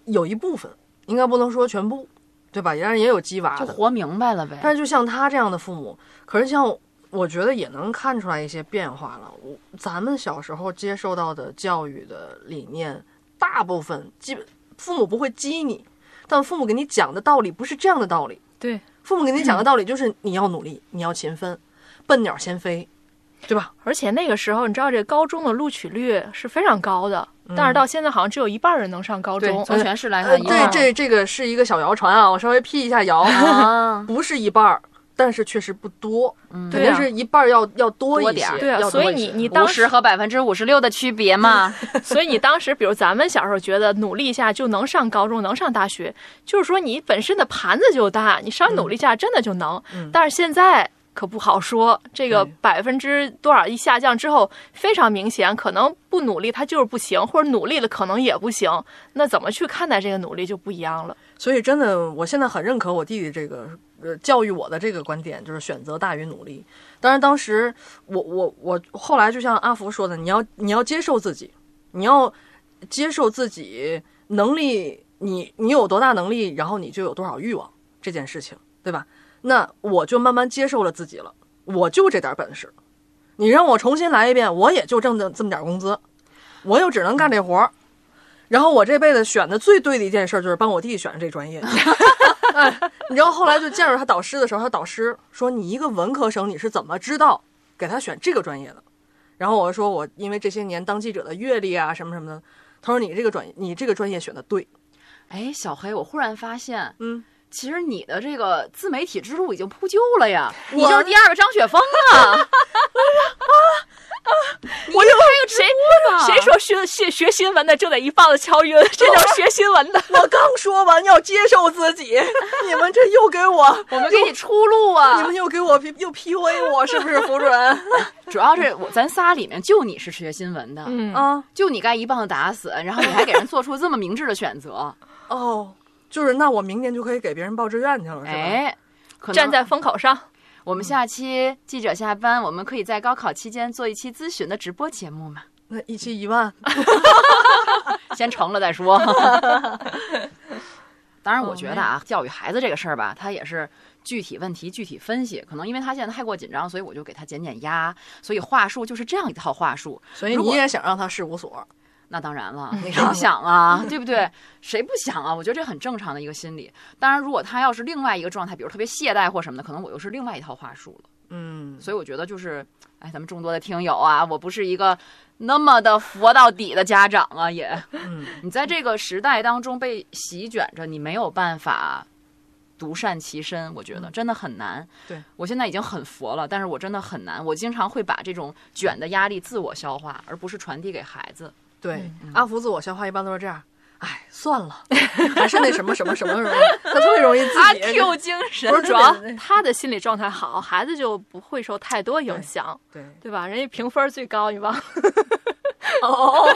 有一部分，应该不能说全部，对吧？当然也有鸡娃的，就活明白了呗。但是就像他这样的父母，可是像我觉得也能看出来一些变化了。我咱们小时候接受到的教育的理念，大部分基本父母不会激你，但父母给你讲的道理不是这样的道理。对，父母给你讲的道理就是你要努力，你要勤奋，笨鸟先飞，对吧？而且那个时候，你知道这高中的录取率是非常高的，嗯但是到现在好像只有一半人能上高对，中。从全市来呃，看，一半这这这个是一个小谣传啊，我稍微辟一下谣，啊，不是一半儿，但是确实不多，嗯肯定是一半儿要要多一点儿所以你你当时，和百分之五十六的区别嘛。所以你当时，比如咱们小时候觉得努力一下就能上高中，能上大学，就是说你本身的盘子就大，你稍微努力一下真的就能。嗯但是现在可不好说，这个百分之多少一下降之后，非常明显，可能不努力他就是不行，或者努力了可能也不行。那怎么去看待这个努力就不一样了。所以真的，我现在很认可我弟弟这个呃教育我的这个观点，就是选择大于努力。当然，当时我我我后来就像阿福说的，你要你要接受自己，你要接受自己能力，你你有多大能力，然后你就有多少欲望这件事情，对吧？那我就慢慢接受了自己了，我就这点本事，你让我重新来一遍，我也就挣这这么点工资，我又只能干这活儿。然后我这辈子选的最对的一件事就是帮我弟选的这专业。哎，你知道后来就见着他导师的时候，他导师说：“你一个文科生，你是怎么知道给他选这个专业的？”然后我说：“我因为这些年当记者的阅历啊，什么什么的。”他说：“你这个专业，你这个专业选的对。哎，小黑，我忽然发现，嗯，其实你的这个自媒体之路已经铺就了呀，你就是第二个张雪峰啊！我又谁谁说学学学新闻的就得一棒子敲晕，这叫学新闻的。我刚说完要接受自己，你们这又给我，我们给你出路啊你！们又给我 P 又 PUA 我，是不是福主任？主要是我咱仨里面就你是学新闻的，嗯啊，就你该一棒子打死，然后你还给人做出这么明智的选择，哦，就是那我明年就可以给别人报志愿去了，是吧？哎，可站在风口上，我们下期记者下班，我们可以在高考期间做一期咨询的直播节目嘛？那一期一万，先成了再说。当然，我觉得啊，教育孩子这个事儿吧，他也是具体问题具体分析。可能因为他现在太过紧张，所以我就给他减减压。所以话术就是这样一套话术。所以你也想让他事务所？那当然了，你看谁不想啊？对不对？谁不想啊？我觉得这很正常的一个心理。当然，如果他要是另外一个状态，比如特别懈怠或什么的，可能我又是另外一套话术了。嗯，所以我觉得就是，哎，咱们众多的听友啊，我不是一个那么的佛到底的家长啊，也，嗯，你在这个时代当中被席卷着，你没有办法独善其身，我觉得真的很难。对我现在已经很佛了，但是我真的很难，我经常会把这种卷的压力自我消化，而不是传递给孩子。对，阿福自我消化一般都是这样。哎，算了，还是那什么什么什么什么，他特别容易自阿己 Q 精神不是主要他的心理状态好，孩子就不会受太多影响，对对吧？人家评分最高，你忘哦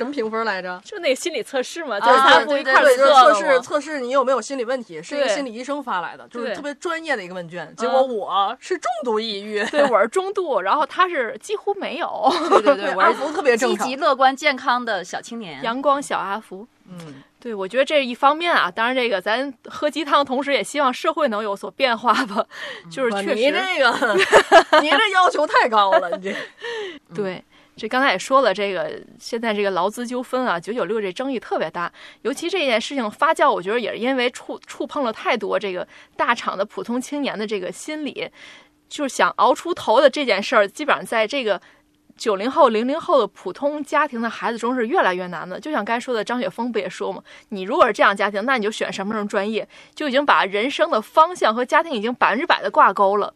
什么评分来着？就那个心理测试嘛，啊就是他不对对一块儿测测试测试你有没有心理问题，是一个心理医生发来的，就是特别专业的一个问卷。结果我是重度抑郁，对，我是中度，然后他是几乎没有。对对对，我是阿福特别正常积极。乐观健康的小青年。阳光小阿福，嗯，对我觉得这是一方面啊。当然，这个咱喝鸡汤，同时也希望社会能有所变化吧。就是确你实，这个，你这要求太高了，你这。对，这刚才也说了，这个现在这个劳资纠纷啊，九九六这争议特别大，尤其这件事情发酵，我觉得也是因为触触碰了太多这个大厂的普通青年的这个心理，就是想熬出头的这件事儿，基本上在这个。九零后、零零后的普通家庭的孩子中是越来越难的。就像刚才说的，张雪峰不也说嘛，你如果是这样家庭，那你就选什么什么专业，就已经把人生的方向和家庭已经百分之百的挂钩了，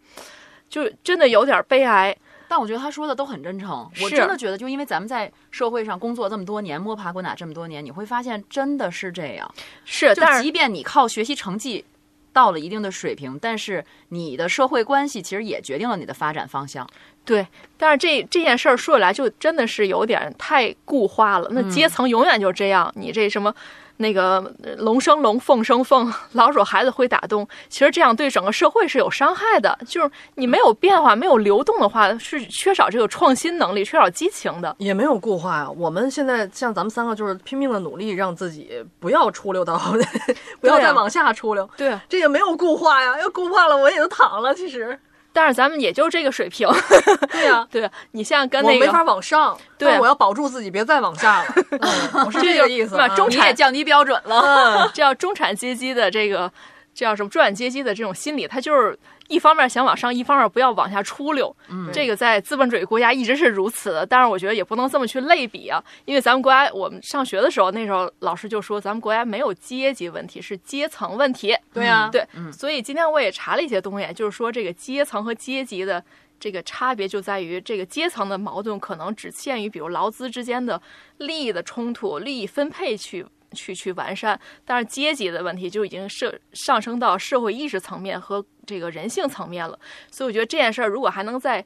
就真的有点悲哀。但我觉得他说的都很真诚，我真的觉得，就因为咱们在社会上工作这么多年，摸爬滚打这么多年，你会发现真的是这样。是，就但是即便你靠学习成绩到了一定的水平，但是你的社会关系其实也决定了你的发展方向。对，但是这这件事儿说起来就真的是有点太固化了。那阶层永远就这样，你这什么那个呃龙生龙，凤生凤，老鼠孩子会打洞，其实这样对整个社会是有伤害的。就是你没有变化、没有流动的话，是缺少这个创新能力、缺少激情的。也没有固化呀。我们现在像咱们三个，就是拼命的努力，让自己不要出溜到，不要再往下出溜。对，这也没有固化呀，要固化了我也就躺了。其实，但是咱们也就这个水平。对呀、对你像跟那个我没法往上，对我要保住自己，别再往下了。嗯、我是这个意思。中产你也降低标准了。嗯，这叫中产阶级的这个，这叫什么中产阶级的这种心理，他就是一方面想往上，一方面不要往下出溜。嗯这个在资本主义国家一直是如此的，但是我觉得也不能这么去类比啊，因为咱们国家我们上学的时候，那时候老师就说咱们国家没有阶级问题，是阶层问题。对呀、对，嗯所以今天我也查了一些东西，就是说这个阶层和阶级的这个差别就在于，这个阶层的矛盾可能只限于比如劳资之间的利益的冲突、利益分配去去去完善，但是阶级的问题就已经社上升到社会意识层面和这个人性层面了。所以我觉得这件事儿如果还能在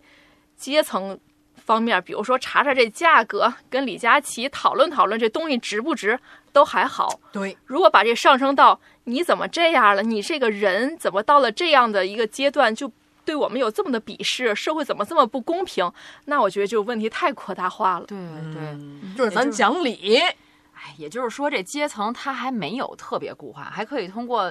阶层方面，比如说查查这价格，跟李佳琦讨论讨论这东西值不值，都还好。对，如果把这上升到你怎么这样了，你这个人怎么到了这样的一个阶段，就对我们有这么的鄙视，社会怎么这么不公平？那我觉得就问题太扩大化了。对对，嗯就是咱讲理。哎，也就是说，这阶层它还没有特别固化，还可以通过，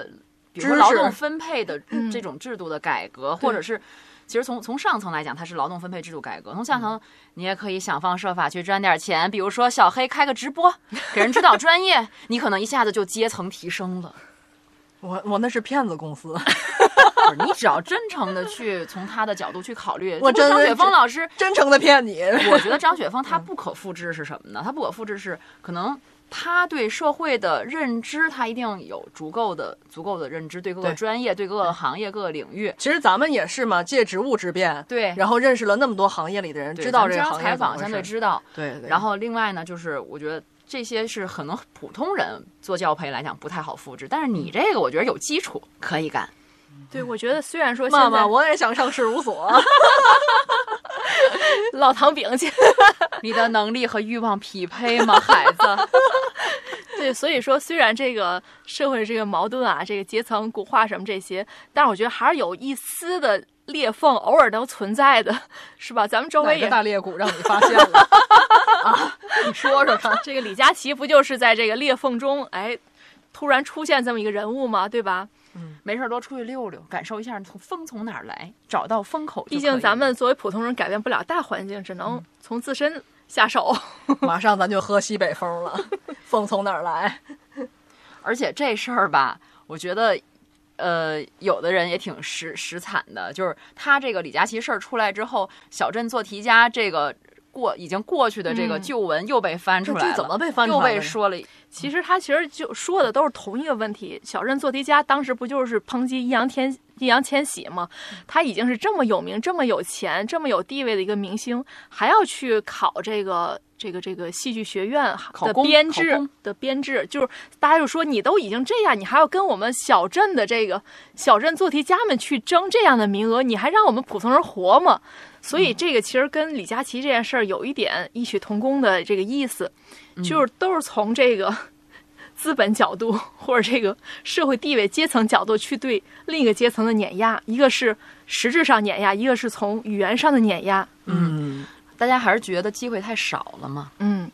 比如说劳动分配的嗯这种制度的改革，对或者是。其实从从上层来讲，它是劳动分配制度改革；从下层，你也可以想方设法去赚点钱，比如说小黑开个直播，给人指导专业，你可能一下子就阶层提升了。我我那是骗子公司，你只要真诚的去从他的角度去考虑。我张雪峰老师，真诚的骗你。我觉得张雪峰他不可复制是什么呢？他不可复制是可能他对社会的认知，他一定有足够的足够的认知，对各个专业、对各个行业、各个领域。其实咱们也是嘛，借职务之便，对然后认识了那么多行业里的人，知道这个行业采访相对知，道。对对。然后另外呢，就是我觉得这些是可能普通人做教培来讲不太好复制，但是你这个我觉得有基础可以干。对，我觉得虽然说现在妈妈，我也想上事务所。烙糖饼去，你的能力和欲望匹配吗，孩子？对，所以说虽然这个社会这个矛盾啊，这个阶层固化什么这些，但是我觉得还是有一丝的裂缝，偶尔都存在的，是吧？咱们周围也大裂谷让你发现了？啊，你说说看。这个李佳琦不就是在这个裂缝中，哎，突然出现这么一个人物吗？对吧？嗯没事儿多出去溜溜，感受一下从风从哪儿来，找到风口。毕竟咱们作为普通人改变不了大环境，只能从自身下手。马上咱就喝西北风了，风从哪儿来？而且这事儿吧，我觉得，呃，有的人也挺实实惨的，就是他这个李佳琦事儿出来之后，小镇做题家这个过已经过去的这个嗯旧闻又被翻出来了，这这怎么被翻出又来的呢？被说了？其实他其实就说的都是同一个问题。小镇做题家当时不就是抨击易烊千易烊千玺吗？他已经是这么有名、这么有钱、这么有地位的一个明星，还要去考这个这个这个戏剧学院的编制的编制，就是大家就说你都已经这样，你还要跟我们小镇的这个小镇做题家们去争这样的名额，你还让我们普通人活吗？所以这个其实跟李佳琦这件事儿有一点异曲同工的这个意思，就是都是从这个 资本角度或者这个社会地位阶层角度去对另一个阶层的碾压，一个是实质上碾压，一个是从语言上的碾压。嗯，大家还是觉得机会太少了嘛？嗯，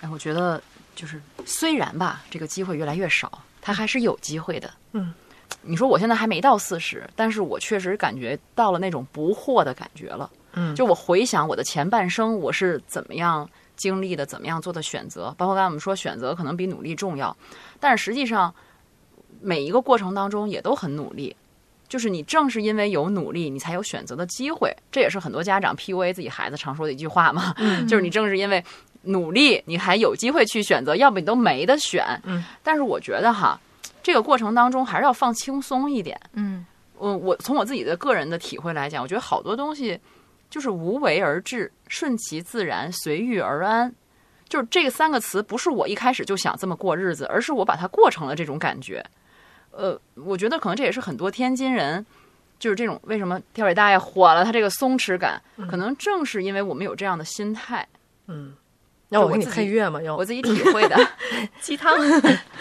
哎，我觉得就是虽然吧，这个机会越来越少，他还是有机会的。嗯，你说我现在还没到四十，但是我确实感觉到了那种不惑的感觉了。嗯就我回想我的前半生，我是怎么样经历的，怎么样做的选择，包括刚才我们说选择可能比努力重要，但是实际上每一个过程当中也都很努力。就是你正是因为有努力，你才有选择的机会。这也是很多家长 PUA 自己孩子常说的一句话嘛，就是你正是因为努力，你还有机会去选择，要不你都没得选。嗯，但是我觉得哈，这个过程当中还是要放轻松一点。嗯我我从我自己的个人的体会来讲，我觉得好多东西就是无为而治，顺其自然，随遇而安。就是这三个词，不是我一开始就想这么过日子，而是我把它过成了这种感觉。呃，我觉得可能这也是很多天津人，就是这种为什么跳水大爷火了，他这个松弛感，可能正是因为我们有这样的心态，嗯，要我给你配乐吗？要我自己体会的。鸡汤，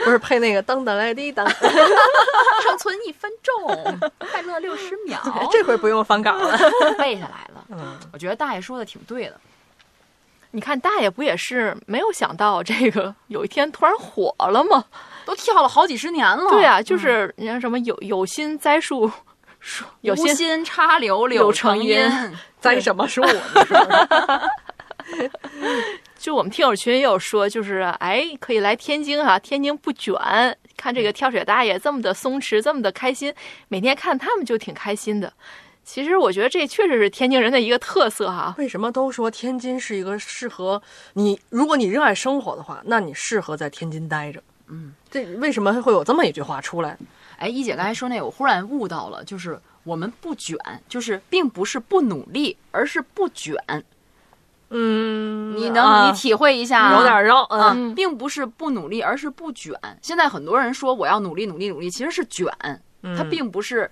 不是配那个当当来滴当，生存一分钟，快乐六十秒，这回不用翻稿了。背下来了。嗯，我觉得大爷说的挺对的。你看大爷不也是没有想到这个有一天突然火了吗？都跳了好几十年了。对啊，就是人家什么有有心栽树，树有心心插柳，柳成荫栽什么树？就我们听友群也有说，就是哎，可以来天津哈、天津不卷，看这个跳水大爷这么的松弛，这么的开心，每天看他们就挺开心的。其实我觉得这确实是天津人的一个特色哈。为什么都说天津是一个适合你？如果你热爱生活的话，那你适合在天津待着。嗯，这为什么会有这么一句话出来？哎，一姐刚才说那，我忽然悟到了，就是我们不卷，就是并不是不努力，而是不卷。嗯你能、啊。你体会一下啊？有点绕，啊。嗯，并不是不努力，而是不卷。现在很多人说我要努力努力努力，其实是卷，它并不是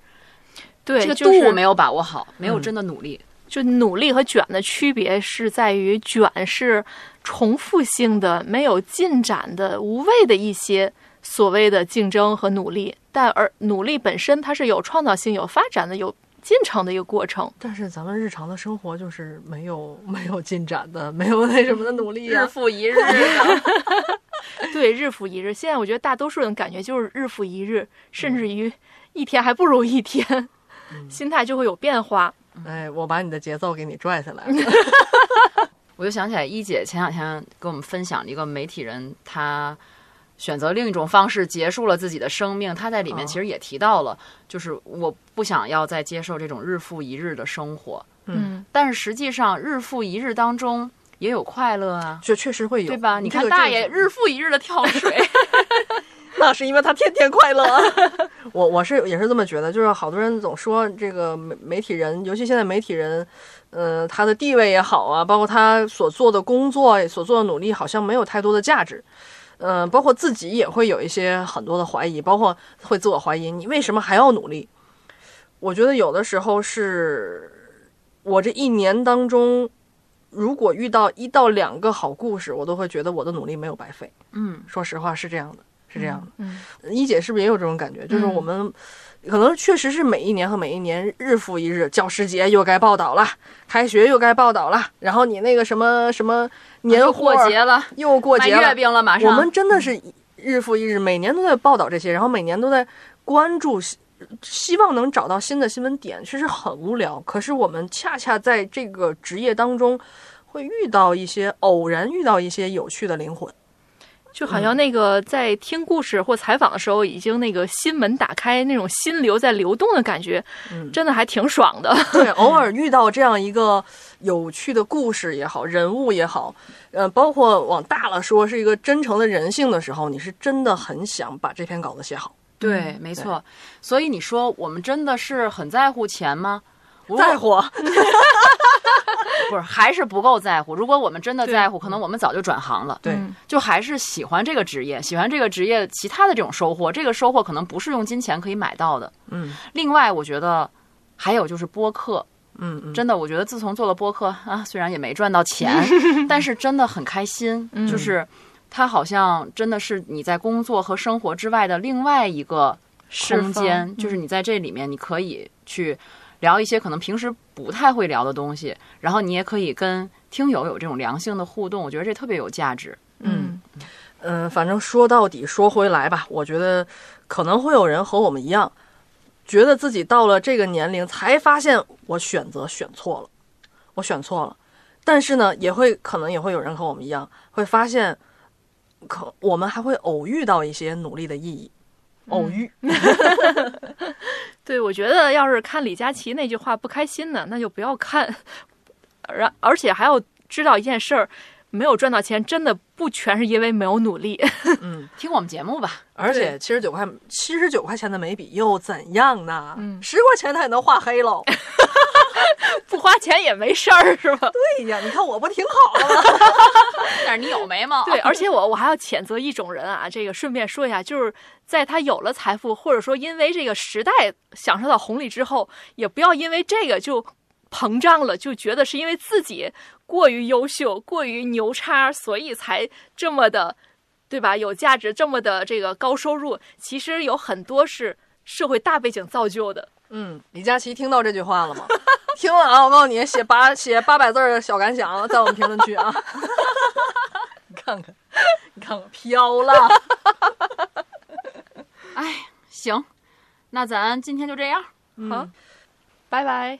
对，这个度没有把握好，没有嗯。真的努力。就努力和卷的区别是在于，卷是重复性的、没有进展的、无谓的一些所谓的竞争和努力，但而努力本身它是有创造性、有发展的、有进程的一个过程。但是咱们日常的生活就是没有没有进展的，没有那什么的努力啊日。复一日的，对，日复一日。现在我觉得大多数人感觉就是日复一日，甚至于一天还不如一天，心态就会有变化。哎，我把你的节奏给你拽下来。我就想起来一姐前两天跟我们分享了一个媒体人，他选择另一种方式结束了自己的生命。他在里面哦其实也提到了，就是我不想要再接受这种日复一日的生活。嗯，但是实际上，日复一日当中也有快乐啊，确确实会有，对吧？你看大爷日复一日的跳水，那是因为他天天快乐。我我是也是这么觉得，就是好多人总说这个媒媒体人，尤其现在媒体人，呃，他的地位也好啊，包括他所做的工作、所做的努力，好像没有太多的价值。嗯、包括自己也会有一些很多的怀疑，包括会自我怀疑，你为什么还要努力？我觉得有的时候是我这一年当中，如果遇到一到两个好故事，我都会觉得我的努力没有白费。嗯，说实话是这样的，是这样的。嗯一姐是不是也有这种感觉？就是我们可能确实是每一年和每一年日复一日，教师节又该报道了，开学又该报道了，然后你那个什么什么年货过节了，又过节了月，饼了，马上我们真的是日复一日，每年都在报道这些，然后每年都在关注，希希望能找到新的新闻点，其实很无聊。可是我们恰恰在这个职业当中，会遇到一些偶然遇到一些有趣的灵魂。就好像那个在听故事或采访的时候，已经那个心门打开，那种心流在流动的感觉，嗯真的还挺爽的。对，偶尔 遇到这样一个有趣的故事也好，人物也好，呃，包括往大了说是一个真诚的人性的时候，你是真的很想把这篇稿子写好。对，没错。所以你说我们真的是很在乎钱吗？在乎，不是，还是不够在乎。如果我们真的在乎，可能我们早就转行了。对嗯就还是喜欢这个职业，喜欢这个职业其他的这种收获。这个收获可能不是用金钱可以买到的。嗯另外，我觉得还有就是播客，嗯嗯，真的，我觉得自从做了播客啊，虽然也没赚到钱，但是真的很开心。嗯就是它好像真的是你在工作和生活之外的另外一个空间，就是你在这里面你可以去聊一些可能平时不太会聊的东西，然后你也可以跟听友有这种良性的互动，我觉得这特别有价值。嗯嗯，反正说到底，说回来吧，我觉得可能会有人和我们一样，觉得自己到了这个年龄才发现我选择选错了，我选错了。但是呢，也会可能也会有人和我们一样，会发现，可我们还会偶遇到一些努力的意义。偶遇。对，我觉得要是看李佳琦那句话不开心呢，那就不要看。而而且还要知道一件事儿，没有赚到钱，真的不全是因为没有努力。嗯，听我们节目吧。而且七十九块七十九块钱的眉笔又怎样呢？嗯十块钱它也能画黑喽。不花钱也没事儿，是吧？对呀，你看我不挺好的吗？但是你有眉毛，对，而且我我还要谴责一种人啊，这个顺便说一下，就是在他有了财富，或者说因为这个时代享受到红利之后，也不要因为这个就膨胀了，就觉得是因为自己过于优秀、过于牛叉，所以才这么的，对吧？有价值，这么的这个高收入，其实有很多是社会大背景造就的。嗯，李佳琦听到这句话了吗？听了啊！我告诉你，写八写八百字的小感想，在我们评论区啊。你看看，你看我飘了。哎，行，那咱今天就这样。好，拜拜。